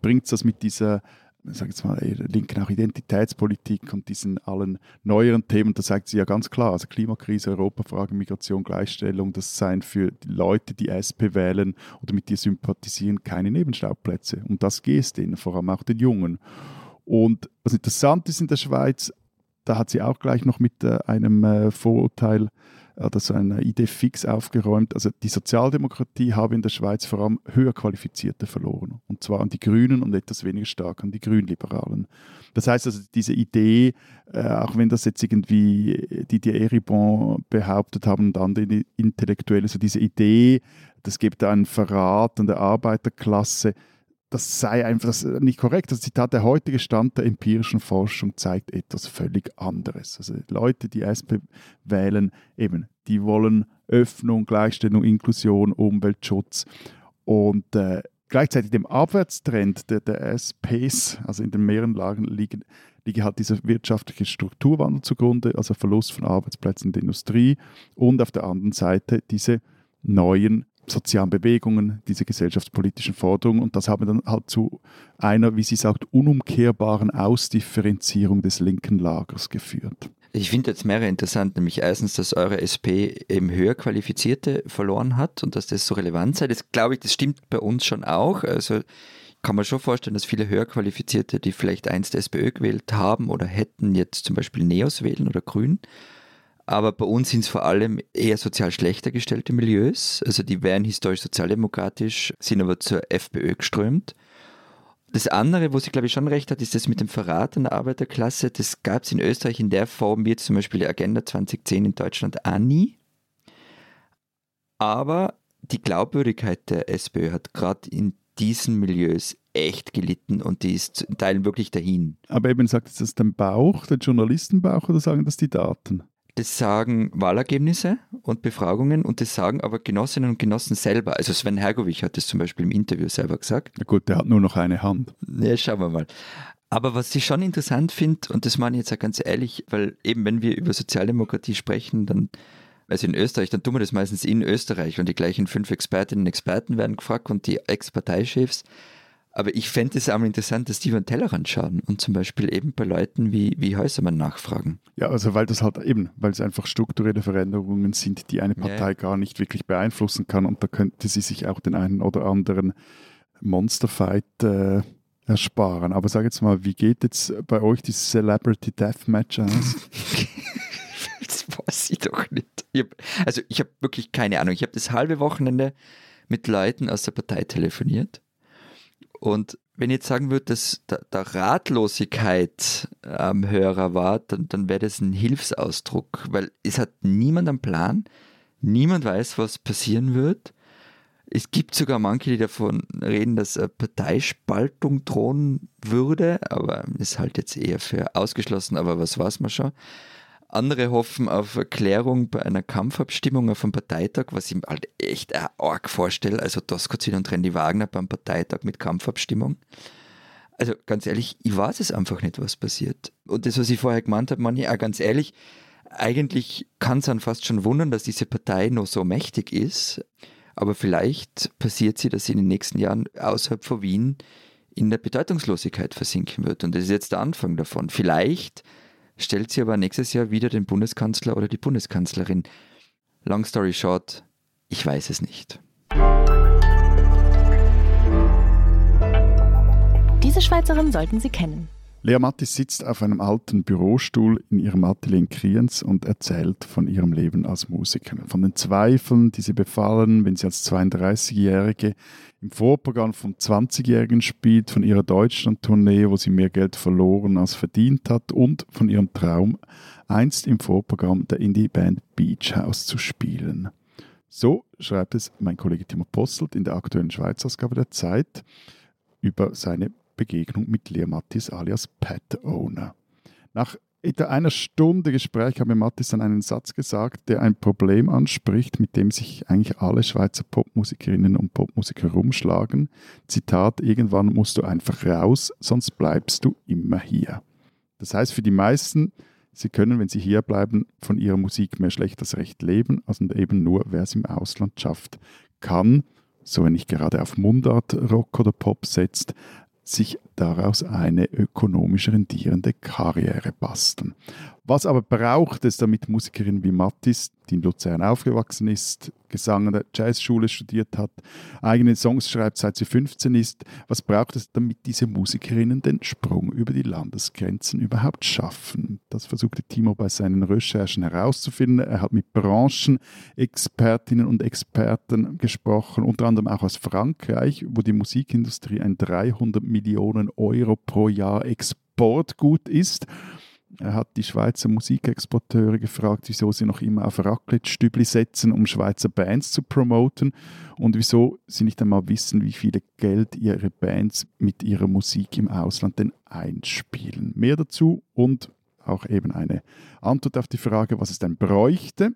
bringt es das mit dieser sage jetzt mal, linken auch Identitätspolitik und diesen allen neueren Themen, da sagt sie ja ganz klar, also Klimakrise, Europafrage, Migration, Gleichstellung, das seien für die Leute, die SP wählen oder mit dir sympathisieren, keine Nebenstauplätze. Und das geht es denen, vor allem auch den Jungen. Und was interessant ist in der Schweiz, da hat sie auch gleich noch mit äh, einem äh, Vorurteil oder so eine Idee fix aufgeräumt. Also die Sozialdemokratie habe in der Schweiz vor allem höher Qualifizierte verloren. Und zwar an die Grünen und etwas weniger stark an die Grünliberalen. Das heißt also, diese Idee, äh, auch wenn das jetzt irgendwie die Eribon behauptet haben und andere Intellektuelle, so diese Idee, das gibt einen Verrat an der Arbeiterklasse, das sei einfach das nicht korrekt. Das Zitat, der heutige Stand der empirischen Forschung zeigt etwas völlig anderes. Also Leute, die SP wählen, eben, die wollen Öffnung, Gleichstellung, Inklusion, Umweltschutz und äh, gleichzeitig dem Abwärtstrend der, der SPs, also in den mehreren Lagen liegen, liege halt dieser wirtschaftliche Strukturwandel zugrunde, also Verlust von Arbeitsplätzen in der Industrie und auf der anderen Seite diese neuen sozialen Bewegungen, diese gesellschaftspolitischen Forderungen und das haben dann halt zu einer, wie sie sagt, unumkehrbaren Ausdifferenzierung des linken Lagers geführt. Ich finde jetzt mehrere interessant, nämlich erstens, dass eure SP eben höher Qualifizierte verloren hat und dass das so relevant sei. Das glaube ich, das stimmt bei uns schon auch. Also kann man schon vorstellen, dass viele höher Qualifizierte, die vielleicht einst SPÖ gewählt haben oder hätten, jetzt zum Beispiel Neos wählen oder Grün. Aber bei uns sind es vor allem eher sozial schlechter gestellte Milieus. Also die wären historisch sozialdemokratisch, sind aber zur FPÖ geströmt. Das andere, wo sie glaube ich schon recht hat, ist das mit dem Verrat an der Arbeiterklasse. Das gab es in Österreich in der Form wie jetzt zum Beispiel die Agenda 2010 in Deutschland auch nie. Aber die Glaubwürdigkeit der SPÖ hat gerade in diesen Milieus echt gelitten und die ist in Teilen wirklich dahin. Aber eben sagt es das dein Bauch, der Journalistenbauch oder sagen das die Daten? Das sagen Wahlergebnisse und Befragungen und das sagen aber Genossinnen und Genossen selber. Also Sven Hergovich hat das zum Beispiel im Interview selber gesagt. Na gut, der hat nur noch eine Hand. Ja, schauen wir mal. Aber was ich schon interessant finde, und das meine ich jetzt auch ganz ehrlich, weil eben wenn wir über Sozialdemokratie sprechen, dann, also in Österreich, dann tun wir das meistens in Österreich und die gleichen fünf Expertinnen und Experten werden gefragt und die Ex-Parteichefs. Aber ich fände es auch interessant, dass die über den Tellerrand schauen und zum Beispiel eben bei Leuten wie, wie Häusermann nachfragen. Ja, also weil das halt eben, weil es einfach strukturelle Veränderungen sind, die eine Partei ja. gar nicht wirklich beeinflussen kann und da könnte sie sich auch den einen oder anderen Monsterfight äh, ersparen. Aber sag jetzt mal, wie geht jetzt bei euch die Celebrity Deathmatch aus? das weiß ich doch nicht. Ich hab, also ich habe wirklich keine Ahnung. Ich habe das halbe Wochenende mit Leuten aus der Partei telefoniert und wenn ich jetzt sagen würde, dass da, Ratlosigkeit am Hörer war, dann, dann wäre das ein Hilfsausdruck, weil es hat niemand einen Plan, niemand weiß, was passieren wird. Es gibt sogar manche, die davon reden, dass eine Parteispaltung drohen würde, aber ist halt jetzt eher für ausgeschlossen, aber was weiß man schon. Andere hoffen auf Erklärung bei einer Kampfabstimmung auf einem Parteitag, was ich mir halt echt arg vorstelle. Also Doskozil und Randy Wagner beim Parteitag mit Kampfabstimmung. Also ganz ehrlich, ich weiß es einfach nicht, was passiert. Und das, was ich vorher gemeint habe, man auch ganz ehrlich, eigentlich kann es dann fast schon wundern, dass diese Partei noch so mächtig ist. Aber vielleicht passiert sie, dass sie in den nächsten Jahren außerhalb von Wien in der Bedeutungslosigkeit versinken wird. Und das ist jetzt der Anfang davon. Vielleicht stellt sie aber nächstes Jahr wieder den Bundeskanzler oder die Bundeskanzlerin. Long story short, ich weiß es nicht. Diese Schweizerin sollten Sie kennen. Lea Mattis sitzt auf einem alten Bürostuhl in ihrem Atelier in Kriens und erzählt von ihrem Leben als Musikerin, von den Zweifeln, die sie befallen, wenn sie als 32-Jährige im Vorprogramm vom 20-Jährigen spielt, von ihrer Deutschland-Tournee, wo sie mehr Geld verloren als verdient hat und von ihrem Traum, einst im Vorprogramm der Indie-Band Beach House zu spielen. So schreibt es mein Kollege Timo Posselt in der aktuellen Schweizer-Ausgabe der Zeit über seine Begegnung mit Lea Mattis alias Pet Owner. Nach etwa einer Stunde Gespräch habe Mattis dann einen Satz gesagt, der ein Problem anspricht, mit dem sich eigentlich alle Schweizer Popmusikerinnen und Popmusiker rumschlagen. Zitat, irgendwann musst du einfach raus, sonst bleibst du immer hier. Das heißt für die meisten, sie können, wenn sie hier bleiben, von ihrer Musik mehr schlecht als recht leben, also eben nur, wer es im Ausland schafft, kann, so wenn nicht gerade auf Mundart, Rock oder Pop setzt, sich daraus eine ökonomisch rendierende Karriere basteln. Was aber braucht es, damit Musikerin wie Mattis, die in Luzern aufgewachsen ist, Gesang an der Jazzschule studiert hat, eigene Songs schreibt, seit sie 15 ist, was braucht es, damit diese Musikerinnen den Sprung über die Landesgrenzen überhaupt schaffen? Das versuchte Timo bei seinen Recherchen herauszufinden. Er hat mit Branchenexpertinnen und Experten gesprochen, unter anderem auch aus Frankreich, wo die Musikindustrie ein 300 Millionen Euro pro Jahr Exportgut ist. Er hat die Schweizer Musikexporteure gefragt, wieso sie noch immer auf Raclette-Stübli setzen, um Schweizer Bands zu promoten und wieso sie nicht einmal wissen, wie viel Geld ihre Bands mit ihrer Musik im Ausland denn einspielen. Mehr dazu und auch eben eine Antwort auf die Frage, was es denn bräuchte,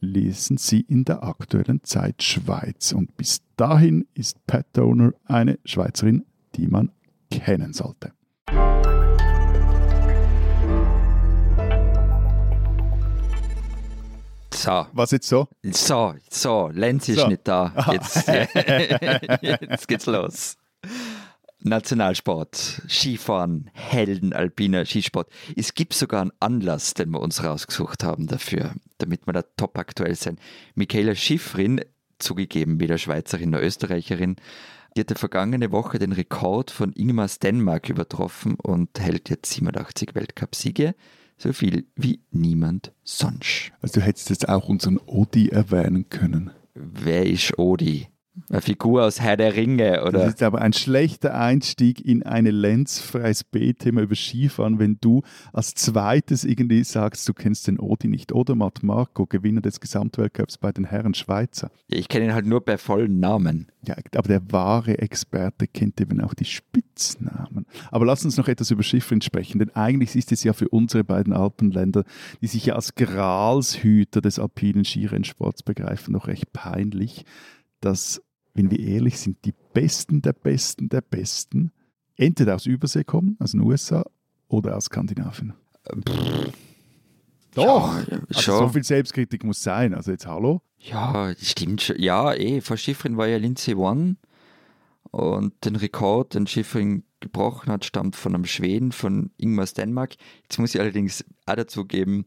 lesen Sie in der aktuellen Zeit Schweiz. Und bis dahin ist Pat Donor eine Schweizerin, die man kennen sollte. So. Was jetzt so? So, so, Lenz ist so. nicht da. Jetzt, jetzt geht's los. Nationalsport, Skifahren, Helden, alpiner Skisport. Es gibt sogar einen Anlass, den wir uns rausgesucht haben dafür, damit wir da top aktuell sind. Michaela Schiffrin, zugegeben weder Schweizerin noch Österreicherin, die hatte vergangene Woche den Rekord von Ingmar Stenmark übertroffen und hält jetzt 87 Weltcupsiege so viel wie niemand sonst. Also du hättest jetzt auch unseren Odi erwähnen können. Wer ist Odi? Eine Figur aus Herr der Ringe, oder? Das ist aber ein schlechter Einstieg in eine lenzfreies B-Thema über Skifahren, wenn du als zweites irgendwie sagst, du kennst den Odi nicht. Oder Matt Marco, Gewinner des Gesamtweltcups bei den Herren Schweizer. Ja, ich kenne ihn halt nur bei vollen Namen. Ja, aber der wahre Experte kennt eben auch die Spitznamen. Aber lass uns noch etwas über Schiffrin sprechen, denn eigentlich ist es ja für unsere beiden Alpenländer, die sich ja als Gralshüter des alpinen Skirennsports begreifen, noch recht peinlich, dass wenn wir ehrlich sind, die Besten der Besten der Besten entweder aus Übersee kommen, aus den USA, oder aus Skandinavien. Doch, Ja, also schon. so viel Selbstkritik muss sein. Also jetzt hallo. Ja, stimmt schon. Ja, eh, vor Schifrin war ja Lindsay One und den Rekord, den Schifrin gebrochen hat, stammt von einem Schweden, von Ingmar Stenmark. Jetzt muss ich allerdings auch dazu geben,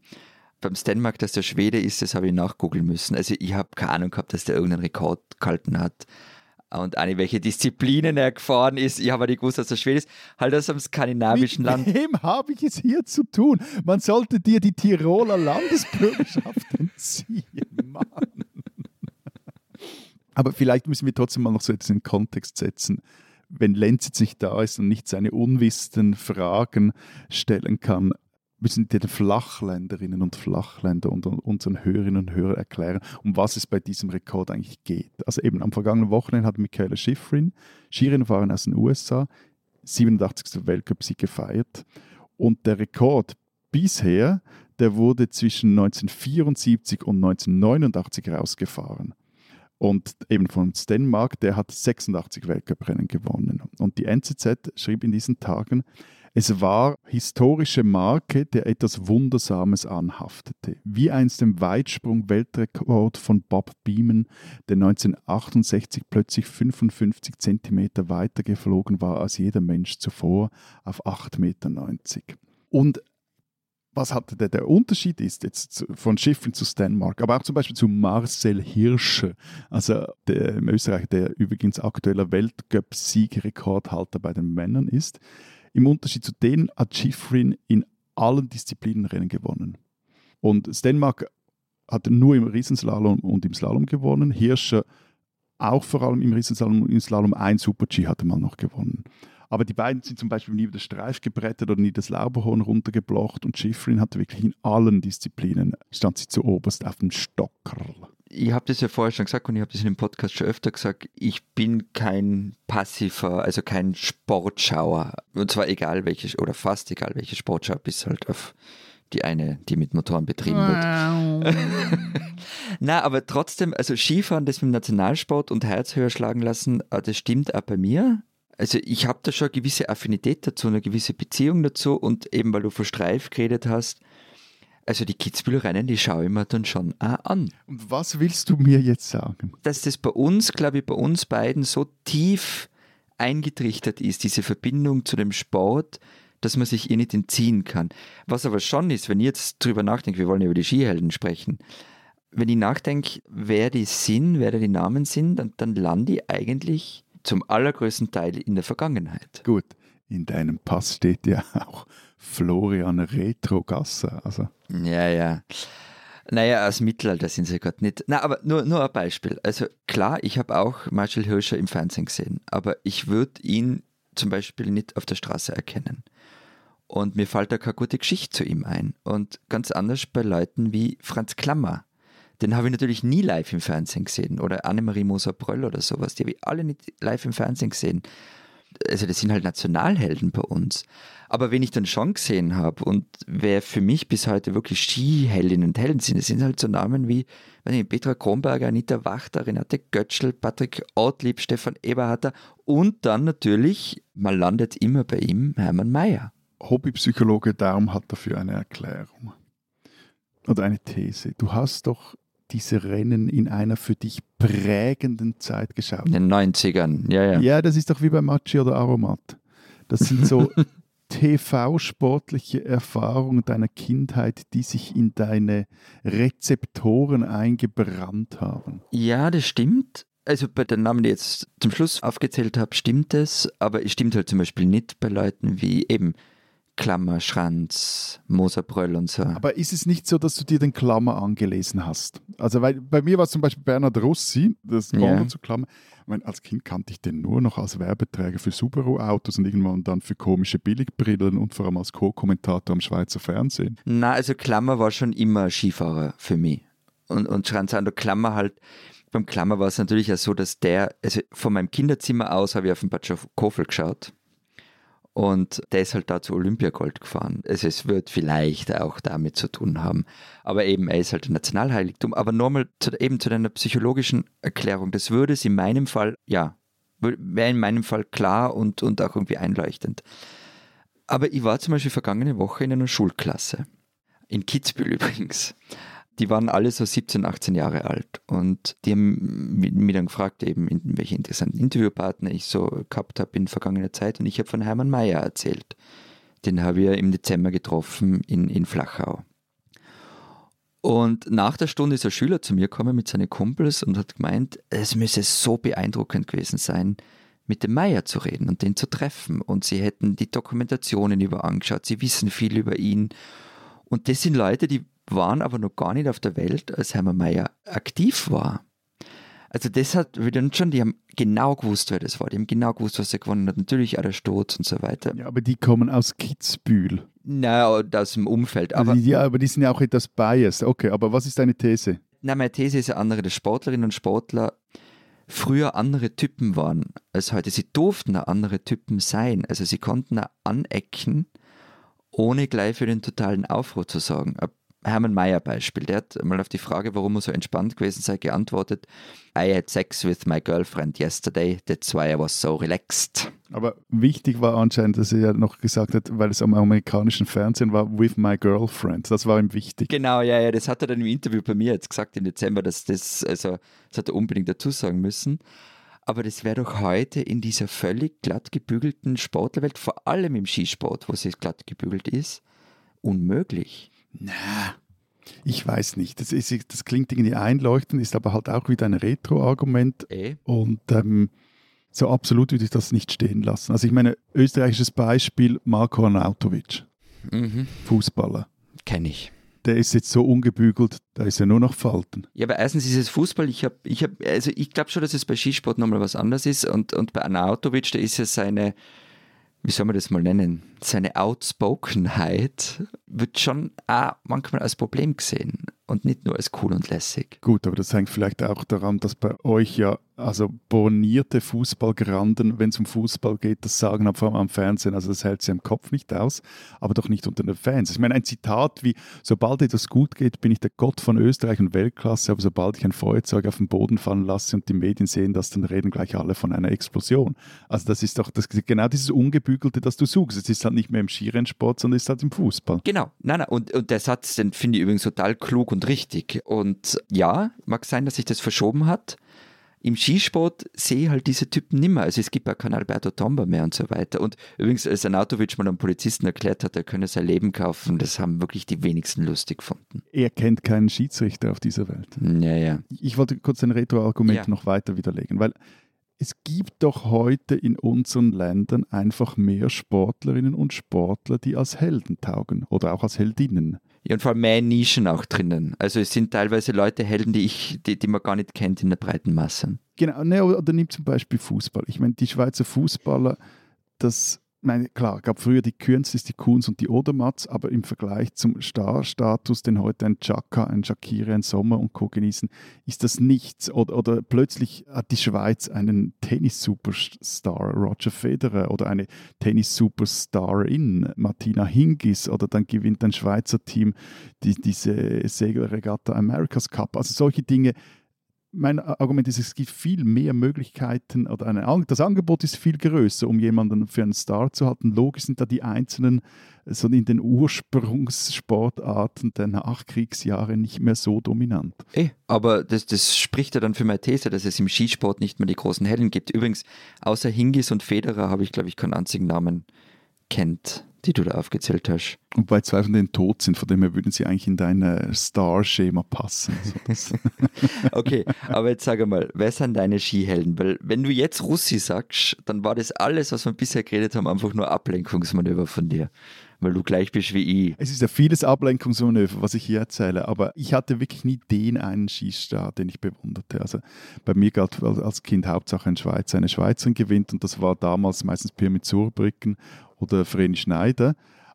beim Stenmark, dass der Schwede ist, das habe ich nachgoogeln müssen. Also ich habe keine Ahnung gehabt, dass der irgendeinen Rekord gehalten hat. Und auch nicht, welche Disziplinen er gefahren ist. Ich habe nicht gewusst, dass er Schwede ist. Halt aus einem skandinavischen Land. Mit wem habe ich es hier zu tun? Man sollte dir die Tiroler Landesbürgerschaft entziehen, Mann. Aber vielleicht müssen wir trotzdem mal noch so etwas in den Kontext setzen. Wenn Lenz jetzt nicht da ist und nicht seine unwissenden Fragen stellen kann, müssen die den Flachländerinnen und Flachländer und unseren Hörerinnen und Hörern erklären, um was es bei diesem Rekord eigentlich geht. Also eben am vergangenen Wochenende hat Michaela Schifrin, Skirennfahrerin aus den USA, 87. Weltcup-Sieg gefeiert. Und der Rekord bisher, der wurde zwischen 1974 und 1989 rausgefahren. Und eben von Stenmark, der hat 86 Weltcuprennen gewonnen. Und die NZZ schrieb in diesen Tagen, es war historische Marke, der etwas Wundersames anhaftete. Wie einst dem Weitsprung-Weltrekord von Bob Beeman, der 1968 plötzlich 55 Zentimeter weiter geflogen war als jeder Mensch zuvor, auf 8,90 Meter. Und was hatte der, der Unterschied ist jetzt von Schiffen zu Stenmark, aber auch zum Beispiel zu Marcel Hirsche, also der im Österreich, der übrigens aktueller Weltcup-Siegrekordhalter bei den Männern ist. Im Unterschied zu denen hat Schifrin in allen Disziplinen Rennen gewonnen. Und Stenmark hat nur im Riesenslalom und im Slalom gewonnen. Hirscher auch vor allem im Riesenslalom und im Slalom ein Super-G hatte mal noch gewonnen. Aber die beiden sind zum Beispiel nie über das Streif gebrettet oder nie das Lauberhorn runtergeblocht und Schifrin hatte wirklich in allen Disziplinen, stand sie zu oberst auf dem Stockerl. Ich habe das ja vorher schon gesagt und ich habe das in dem Podcast schon öfter gesagt, ich bin kein passiver, also kein Sportschauer. Und zwar egal welche, oder fast egal welche Sportschau, bis halt auf die eine, die mit Motoren betrieben wird. Na, aber trotzdem, also Skifahren, das mit dem Nationalsport und Herz höher schlagen lassen, äh, das stimmt auch bei mir. Also ich habe da schon eine gewisse Affinität dazu, eine gewisse Beziehung dazu und eben weil du von Streif geredet hast, also die Kitzbühel-Rennen, die schaue ich mir dann schon auch an. Und was willst du mir jetzt sagen? Dass das bei uns, glaube ich, bei uns beiden so tief eingetrichtert ist, diese Verbindung zu dem Sport, dass man sich ihr nicht entziehen kann. Was aber schon ist, wenn ich jetzt drüber nachdenke, wir wollen ja über die Skihelden sprechen, wenn ich nachdenke, wer die sind, wer da die Namen sind, dann, dann lande ich eigentlich zum allergrößten Teil in der Vergangenheit. Gut, in deinem Pass steht ja auch Florian Retrogasser. Also. Ja, ja. Naja, aus Mittelalter sind sie gerade nicht. Na, aber nur, nur ein Beispiel. Also klar, ich habe auch Marshall Hirscher im Fernsehen gesehen, aber ich würde ihn zum Beispiel nicht auf der Straße erkennen. Und mir fällt da keine gute Geschichte zu ihm ein. Und ganz anders bei Leuten wie Franz Klammer. Den habe ich natürlich nie live im Fernsehen gesehen. Oder Annemarie Moser-Bröll oder sowas. Die habe ich alle nicht live im Fernsehen gesehen. Also das sind halt Nationalhelden bei uns. Aber wen ich dann schon gesehen habe und wer für mich bis heute wirklich Skiheldinnen und Helden sind, das sind halt so Namen wie weiß nicht, Petra Kronberger, Anita Wachter, Renate Götschel, Patrick Ortlieb, Stefan Eberharter und dann natürlich, man landet immer bei ihm, Hermann Mayer. Hobbypsychologe Daum hat dafür eine Erklärung oder eine These. Du hast doch diese Rennen in einer für dich prägenden Zeit geschaut. In den 90ern, ja, ja. Ja, das ist doch wie bei Machi oder Aromat. Das sind so TV-sportliche Erfahrungen deiner Kindheit, die sich in deine Rezeptoren eingebrannt haben. Ja, das stimmt. Also bei den Namen, die ich jetzt zum Schluss aufgezählt habe, stimmt es, aber es stimmt halt zum Beispiel nicht bei Leuten wie eben Klammerschranz, Moserbröll und so. Aber ist es nicht so, dass du dir den Klammer angelesen hast? Also weil bei mir war es zum Beispiel Bernhard Rossi, das Pendant Ja. zu Klammer. Ich meine, als Kind kannte ich den nur noch als Werbeträger für Subaru-Autos und irgendwann dann für komische Billigbrillen und vor allem als Co-Kommentator am Schweizer Fernsehen. Na, also Klammer war schon immer Skifahrer für mich. Und, und Schranzando Klammer halt, beim Klammer war es natürlich auch so, dass der, also von meinem Kinderzimmer aus habe ich auf den Batschow Kofel geschaut. Und der ist halt da zu Olympiagold gefahren. Also es wird vielleicht auch damit zu tun haben. Aber eben, er ist halt ein Nationalheiligtum. Aber nochmal eben zu deiner psychologischen Erklärung. Das würde es in meinem Fall, ja, wäre in meinem Fall klar und, und auch irgendwie einleuchtend. Aber ich war zum Beispiel vergangene Woche in einer Schulklasse. In Kitzbühel übrigens. Die waren alle so 17, 18 Jahre alt und die haben mi- mich dann gefragt, eben, welche interessanten Interviewpartner ich so gehabt habe in vergangener Zeit und ich habe von Hermann Mayer erzählt. Den habe ich im Dezember getroffen in, in Flachau. Und nach der Stunde ist ein Schüler zu mir gekommen mit seinen Kumpels und hat gemeint, es müsse so beeindruckend gewesen sein, mit dem Meier zu reden und den zu treffen. Und sie hätten die Dokumentationen über angeschaut, sie wissen viel über ihn. Und das sind Leute, die waren aber noch gar nicht auf der Welt, als Hermann Mayer aktiv war. Also das hat dann schon, die haben genau gewusst, wer das war. Die haben genau gewusst, was er gewonnen hat. Natürlich auch der Sturz und so weiter. Ja, aber die kommen aus Kitzbühel. Na, aus dem Umfeld. Aber ja, aber die sind ja auch etwas biased. Okay, aber was ist deine These? Na, meine These ist ja andere, dass Sportlerinnen und Sportler früher andere Typen waren als heute. Sie durften auch andere Typen sein. Also sie konnten auch anecken, ohne gleich für den totalen Aufruhr zu sorgen. Ein Hermann Mayer Beispiel, der hat mal auf die Frage, warum er so entspannt gewesen sei, geantwortet, I had sex with my girlfriend yesterday, that's why I was so relaxed. Aber wichtig war anscheinend, dass er ja noch gesagt hat, weil es am amerikanischen Fernsehen war, with my girlfriend. Das war ihm wichtig. Genau, ja, ja, das hat er dann im Interview bei mir jetzt gesagt im Dezember, dass das, also, das hat er unbedingt dazu sagen müssen. Aber das wäre doch heute in dieser völlig glatt gebügelten Sportlerwelt, vor allem im Skisport, wo sie glatt gebügelt ist, unmöglich. Na, ich weiß nicht. Das, ist, das klingt irgendwie einleuchtend, ist aber halt auch wieder ein Retro-Argument. Eh? Und ähm, so absolut würde ich das nicht stehen lassen. Also ich meine, österreichisches Beispiel, Marko Arnautovic, Mhm. Fußballer. Kenne ich. Der ist jetzt so ungebügelt, da ist ja nur noch Falten. Ja, aber erstens ist es Fußball. Ich habe, ich habe, also ich glaube schon, dass es bei Skisport nochmal was anderes ist. Und, und bei Arnautovic, da ist ja seine, wie soll man das mal nennen, seine Outspokenheit wird schon auch manchmal als Problem gesehen und nicht nur als cool und lässig. Gut, aber das hängt vielleicht auch daran, dass bei euch ja also bornierte Fußballgranden, wenn es um Fußball geht, das sagen vor allem am Fernsehen, also das hält sie im Kopf nicht aus, aber doch nicht unter den Fans. Ich meine, ein Zitat wie, sobald etwas gut geht, bin ich der Gott von Österreich und Weltklasse, aber sobald ich ein Feuerzeug auf den Boden fallen lasse und die Medien sehen das, dann reden gleich alle von einer Explosion. Also das ist doch das, genau dieses Ungebügelte, das du suchst. Es ist halt nicht mehr im Skirennsport, sondern es ist halt im Fußball. Genau, nein, nein. Und, und der Satz, den finde ich übrigens total klug und richtig. Und ja, mag sein, dass sich das verschoben hat. Im Skisport sehe ich halt diese Typen nimmer. Also es gibt ja keinen Alberto Tomba mehr und so weiter. Und übrigens, als Anatovic mal einem Polizisten erklärt hat, er könne sein Leben kaufen, das haben wirklich die wenigsten lustig gefunden. Er kennt keinen Schiedsrichter auf dieser Welt. Ja, ja. Ich wollte kurz ein Retro-Argument Ja. noch weiter widerlegen, weil es gibt doch heute in unseren Ländern einfach mehr Sportlerinnen und Sportler, die als Helden taugen oder auch als Heldinnen. Allem mehr Nischen auch drinnen. Also es sind teilweise Leute Helden, die ich, die, die man gar nicht kennt in der breiten Masse. Genau, ne, oder nimm zum Beispiel Fußball. Ich meine, die Schweizer Fußballer, das, meine, klar, gab früher die Kürnstes, die Kuhns und die Odermatz, aber im Vergleich zum Star-Status, den heute ein Chaka, ein Shakira, ein Sommer und Co. genießen, ist das nichts. Oder, oder plötzlich hat die Schweiz einen Tennis-Superstar, Roger Federer, oder eine Tennis-Superstarin, Martina Hingis, oder dann gewinnt ein Schweizer Team die, diese Segelregatta America's Cup. Also solche Dinge mein Argument ist, es gibt viel mehr Möglichkeiten oder eine, das Angebot ist viel größer, um jemanden für einen Star zu halten. Logisch sind da die einzelnen, so in den Ursprungssportarten der Nachkriegsjahre nicht mehr so dominant. Eh, aber das, das spricht ja dann für meine These, dass es im Skisport nicht mehr die großen Helden gibt. Übrigens, außer Hingis und Federer habe ich, glaube ich, keinen einzigen Namen kennt, die du da aufgezählt hast. Wobei zwei von denen tot sind, von dem her würden sie eigentlich in dein äh, Star-Schema passen. So Okay, aber jetzt sag mal, wer sind deine Skihelden? Weil wenn du jetzt Russi sagst, dann war das alles, was wir bisher geredet haben, einfach nur Ablenkungsmanöver von dir. weil du gleich bist wie ich. Es ist ja vieles Ablenkungsmanöver, was ich hier erzähle, aber ich hatte wirklich nie den einen Skistar, den ich bewunderte. Also bei mir galt als Kind Hauptsache ein Schweizer, eine Schweizerin gewinnt und das war damals meistens Pirmit Zurbrücken oder Vreni Schneider.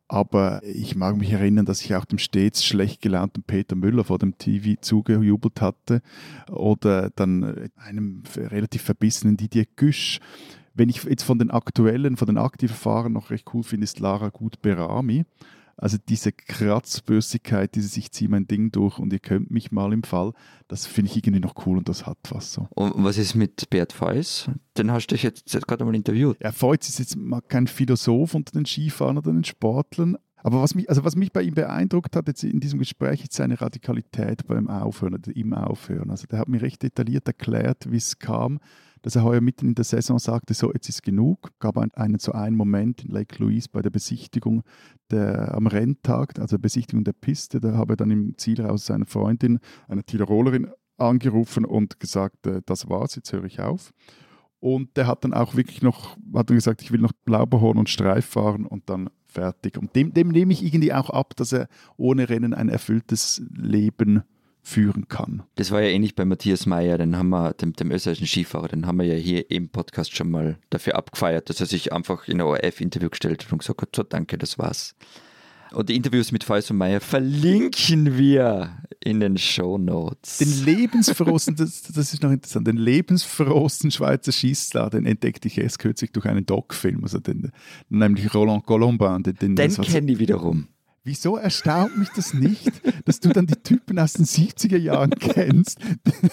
Aber ich mag mich erinnern, dass ich auch dem stets schlecht gelaunten Peter Müller vor dem TV zugejubelt hatte oder dann einem relativ verbissenen Didier Güsch. Wenn ich jetzt von den aktuellen, von den aktiven Fahrern noch recht cool finde, ist Lara Gut Berami. Also diese Kratzbürsigkeit, dieses Ich ziehe mein Ding durch und ihr könnt mich mal im Fall, das finde ich irgendwie noch cool und das hat was so. Und was ist mit Bert Feuss? Den hast du dich jetzt gerade mal interviewt. Ja, Feuss ist jetzt mal kein Philosoph unter den Skifahrern oder den Sportlern, aber was mich, also was mich bei ihm beeindruckt hat jetzt in diesem Gespräch, ist seine Radikalität beim Aufhören oder im Aufhören. Also der hat mir recht detailliert erklärt, wie es kam, dass er heuer mitten in der Saison sagte, so jetzt ist genug. Gab einen so einen Moment in Lake Louise bei der Besichtigung der, am Renntag, also der Besichtigung der Piste. Da habe er dann im Zielhaus seine Freundin, eine Tirolerin, angerufen und gesagt, äh, das war's, jetzt höre ich auf. Und der hat dann auch wirklich noch, hat dann gesagt, ich will noch Blauberhorn und Streif fahren und dann fertig. Und dem, dem nehme ich irgendwie auch ab, dass er ohne Rennen ein erfülltes Leben führen kann. Das war ja ähnlich bei Matthias Meyer, den haben wir, dem, dem österreichischen Skifahrer, den haben wir ja hier im Podcast schon mal dafür abgefeiert, dass er sich einfach in ein ORF-Interview gestellt hat und gesagt hat, so danke, das war's. Und die Interviews mit und Meyer verlinken wir in den Show Notes. Den lebensfrohen, das, das, ist noch interessant, den lebensfrohen Schweizer Skistar, den entdeckte ich erst kürzlich durch einen Doc-Film, also den, nämlich Roland Colombin. Den, den kenne ich wiederum. Wieso erstaunt mich das nicht, dass du dann die Typen aus den 70er Jahren kennst,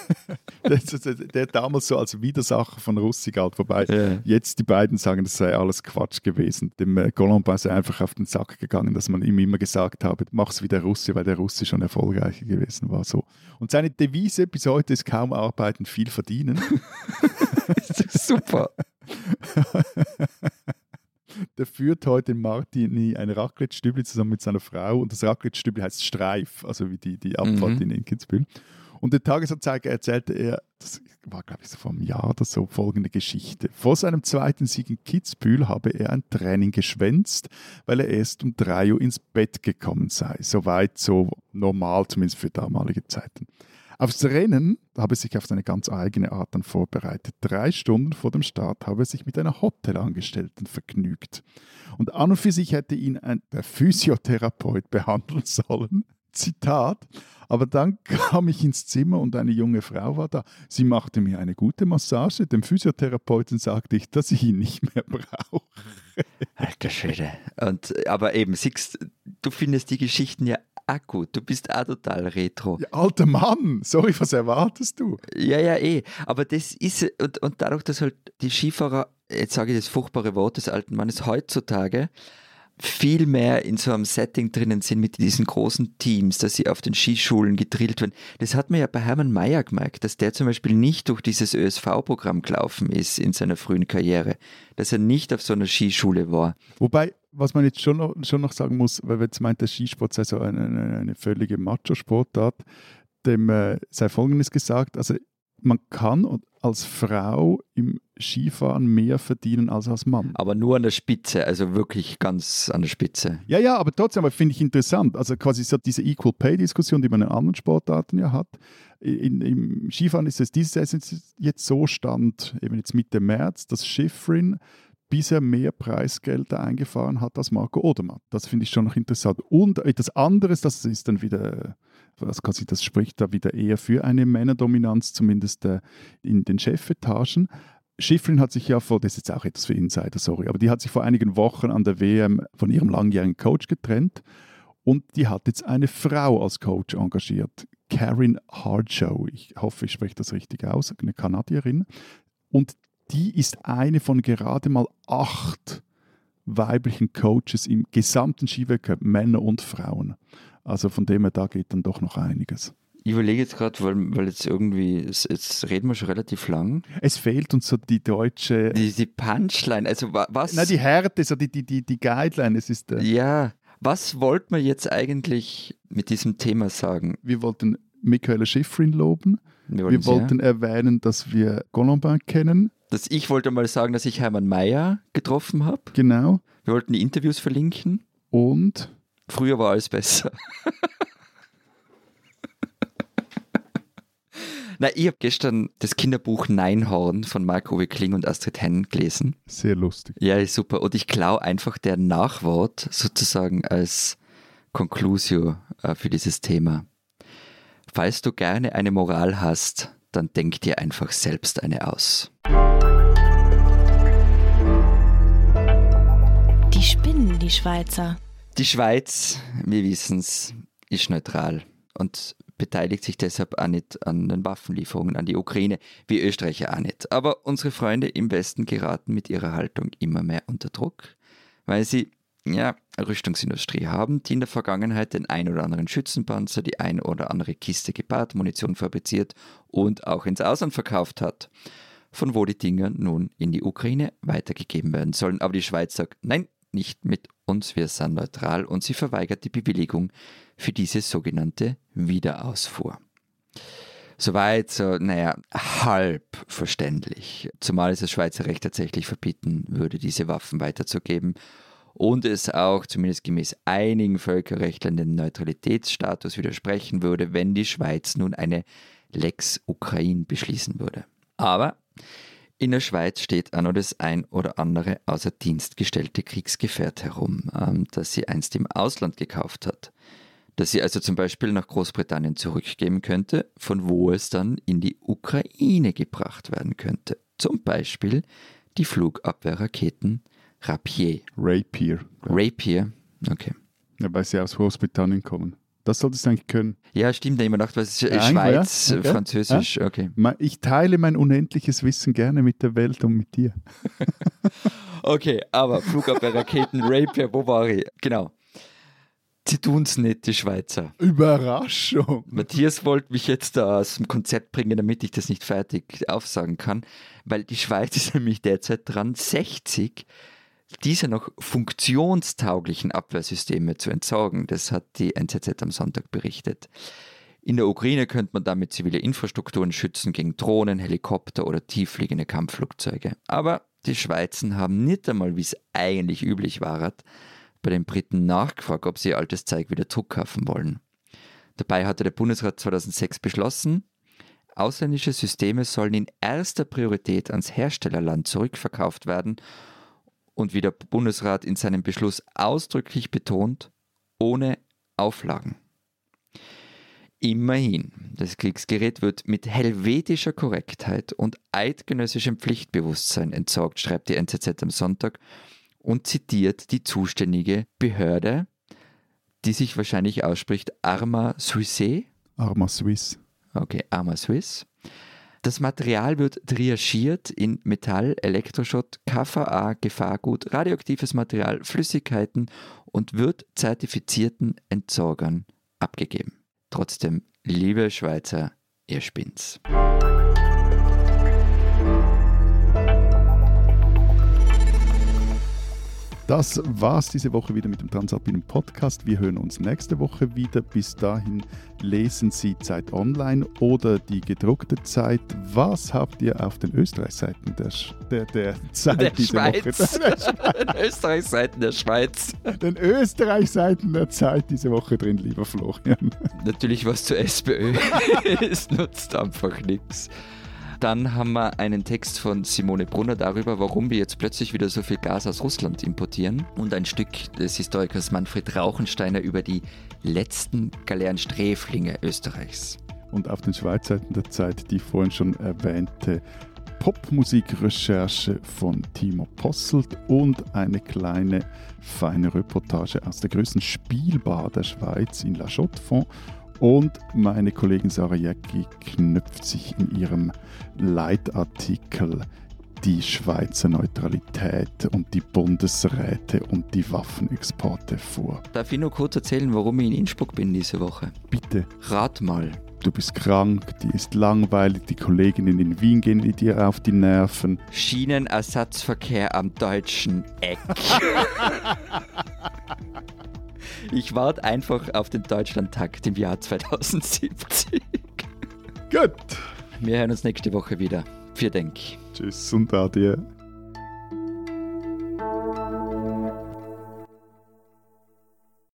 der, der, damals so als Widersacher von Russi galt, wobei yeah. jetzt die beiden sagen, das sei alles Quatsch gewesen. Dem äh, sei einfach auf den Sack gegangen, dass man ihm immer gesagt habe, mach's wie der Russi, weil der Russi schon erfolgreicher gewesen war. So. Und seine Devise bis heute ist kaum arbeiten, viel verdienen. Super. der führt heute in Martini ein Raclette-Stübli zusammen mit seiner Frau und das Raclette-Stübli heißt Streif, also wie die, die Abfahrt mhm. in Kitzbühel. Und der Tagesanzeiger erzählte er, das war glaube ich so vor einem Jahr oder so, folgende Geschichte. Vor seinem zweiten Sieg in Kitzbühel habe er ein Training geschwänzt, weil er erst um drei Uhr ins Bett gekommen sei. Soweit so normal, zumindest für damalige Zeiten. Aufs Rennen habe er sich auf seine ganz eigene Art dann vorbereitet. Drei Stunden vor dem Start habe er sich mit einer Hotelangestellten vergnügt. Und an und für sich hätte ihn ein, der Physiotherapeut behandeln sollen. Zitat. Aber dann kam ich ins Zimmer und eine junge Frau war da. Sie machte mir eine gute Massage. Dem Physiotherapeuten sagte ich, dass ich ihn nicht mehr brauche. Alter Schwede. Und, aber eben, siehst, du findest die Geschichten ja gut. Du bist auch total retro. Ja, alter Mann, sorry, was erwartest du? Ja, ja, eh. Aber das ist, und, und dadurch, dass halt die Skifahrer, jetzt sage ich das furchtbare Wort des alten Mannes, heutzutage viel mehr in so einem Setting drinnen sind mit diesen großen Teams, dass sie auf den Skischulen gedrillt werden. Das hat man ja bei Hermann Mayer gemerkt, dass der zum Beispiel nicht durch dieses ÖSV-Programm gelaufen ist in seiner frühen Karriere, dass er nicht auf so einer Skischule war. Wobei, was man jetzt schon noch, schon noch sagen muss, weil jetzt meint, der Skisport sei so eine, eine, eine völlige Macho-Sportart, dem äh, sei Folgendes gesagt, also man kann als Frau im Skifahren mehr verdienen als als Mann. Aber nur an der Spitze, also wirklich ganz an der Spitze. Ja, ja, aber trotzdem finde ich interessant. Also quasi so diese Equal Pay-Diskussion, die man in anderen Sportarten ja hat. In, Im Skifahren ist es dieses jetzt so stand, eben jetzt Mitte März, dass Schifrin bisher mehr Preisgelder eingefahren hat als Marco Odermatt. Das finde ich schon noch interessant. Und etwas anderes, das ist dann wieder, das, quasi, das spricht da wieder eher für eine Männerdominanz, zumindest äh, in den Chefetagen. Schiffrin hat sich ja vor, das ist jetzt auch etwas für Insider, sorry, aber die hat sich vor einigen Wochen an der WM von ihrem langjährigen Coach getrennt und die hat jetzt eine Frau als Coach engagiert, Karen Hardshow. Ich hoffe, ich spreche das richtig aus, eine Kanadierin. Und die ist eine von gerade mal acht weiblichen Coaches im gesamten Skiweltcup, Männer und Frauen. Also von dem her, da geht dann doch noch einiges. Ich überlege jetzt gerade, weil, weil jetzt irgendwie, jetzt reden wir schon relativ lang. Es fehlt uns so die deutsche. Die, die Punchline, also was. Nein, die Härte, so die, die, die, die Guideline. Es ist, äh ja, was wollten wir jetzt eigentlich mit diesem Thema sagen? Wir wollten Michaela Schifrin loben. Wir, wir wollten ja. erwähnen, dass wir Colombin kennen. Das, ich wollte mal sagen, dass ich Hermann Mayer getroffen habe. Genau. Wir wollten die Interviews verlinken. Und Früher war alles besser. Na, ich habe gestern das Kinderbuch Neinhorn von Marc-Uwe Kling und Astrid Henn gelesen. sehr lustig. Ja, ist super. Und ich klaue einfach der Nachwort sozusagen als Conclusio äh, für dieses Thema. Falls du gerne eine Moral hast, dann denk dir einfach selbst eine aus. Die spinnen, die Schweizer. Die Schweiz, wir wissen es, ist neutral und beteiligt sich deshalb auch nicht an den Waffenlieferungen an die Ukraine, wie Österreich ja auch nicht. Aber unsere Freunde im Westen geraten mit ihrer Haltung immer mehr unter Druck, weil sie ja, Rüstungsindustrie haben, die in der Vergangenheit den ein oder anderen Schützenpanzer, die ein oder andere Kiste Gepartmunition fabriziert und auch ins Ausland verkauft hat, von wo die Dinger nun in die Ukraine weitergegeben werden sollen. Aber die Schweiz sagt, nein, nicht mit uns, wir sind neutral und sie verweigert die Bewilligung für diese sogenannte Wiederausfuhr. Soweit, so, naja, halb verständlich. Zumal es das Schweizer Recht tatsächlich verbieten würde, diese Waffen weiterzugeben und es auch zumindest gemäß einigen Völkerrechtlern den Neutralitätsstatus widersprechen würde, wenn die Schweiz nun eine Lex Ukraine beschließen würde. Aber in der Schweiz steht auch noch das ein oder andere außer Dienst gestellte Kriegsgefährt herum, ähm, das sie einst im Ausland gekauft hat. Das sie also zum Beispiel nach Großbritannien zurückgeben könnte, von wo es dann in die Ukraine gebracht werden könnte. Zum Beispiel die Flugabwehrraketen Rapier. Rapier. Rapier, okay. Ja, weil sie aus Großbritannien kommen. Das solltest du eigentlich können. Ja, stimmt, da immer gedacht, was ist Ja, Schweiz, ja. Okay. Französisch, okay. Ma- Ich teile mein unendliches Wissen gerne mit der Welt und mit dir. Okay, aber Flugabwehrraketen, Rapier, wo war ich? Genau. Sie tun's nicht, die Schweizer. Überraschung. Matthias wollte mich jetzt da aus dem Konzept bringen, damit ich das nicht fertig aufsagen kann, weil die Schweiz ist nämlich derzeit dran, 60 dieser noch funktionstauglichen Abwehrsysteme zu entsorgen. Das hat die NZZ am Sonntag berichtet. In der Ukraine könnte man damit zivile Infrastrukturen schützen gegen Drohnen, Helikopter oder tieffliegende Kampfflugzeuge. Aber die Schweizen haben nicht einmal, wie es eigentlich üblich war, bei den Briten nachgefragt, ob sie ihr altes Zeug wieder zurückkaufen wollen. Dabei hatte der Bundesrat 2006 beschlossen, ausländische Systeme sollen in erster Priorität ans Herstellerland zurückverkauft werden und wie der Bundesrat in seinem Beschluss ausdrücklich betont, ohne Auflagen. Immerhin, das Kriegsgerät wird mit helvetischer Korrektheit und eidgenössischem Pflichtbewusstsein entsorgt, schreibt die NZZ am Sonntag und zitiert die zuständige Behörde, die sich wahrscheinlich ausspricht Arma Suisse. Arma Swiss. Okay, Arma Swiss. Das Material wird triagiert in Metall, Elektroschrott, KVA, Gefahrgut, radioaktives Material, Flüssigkeiten und wird zertifizierten Entsorgern abgegeben. Trotzdem, liebe Schweizer, ihr spinnt's. Das war's diese Woche wieder mit dem Transalpinen Podcast. Wir hören uns nächste Woche wieder. Bis dahin lesen Sie Zeit Online oder die gedruckte Zeit. Was habt ihr auf den Österreich-Seiten der, der, der Zeit Der diese Schweiz. Woche? Österreichs-Seiten der Schweiz. den Österreich-Seiten der Zeit diese Woche drin, lieber Florian. Natürlich was zur SPÖ. es nutzt einfach nichts. Dann haben wir einen Text von Simone Brunner darüber, warum wir jetzt plötzlich wieder so viel Gas aus Russland importieren. Und ein Stück des Historikers Manfred Rauchensteiner über die letzten Galeeren-Sträflinge Österreichs. Und auf den Schweizseiten der Zeit die vorhin schon erwähnte Popmusikrecherche von Timo Posselt und eine kleine feine Reportage aus der größten Spielbar der Schweiz in La Chaux-de-Fonds. Und meine Kollegin Sarah Jäcki knüpft sich in ihrem Leitartikel die Schweizer Neutralität und die Bundesräte und die Waffenexporte vor. Darf ich nur kurz erzählen, warum ich in Innsbruck bin diese Woche? Bitte Rat mal. du bist krank, die ist langweilig, die Kolleginnen in Wien gehen dir auf die Nerven. Schienenersatzverkehr am deutschen Eck. ich warte einfach auf den Deutschlandtakt im Jahr 2070. Gut. Wir hören uns nächste Woche wieder. Vielen Dank. Tschüss und adieu.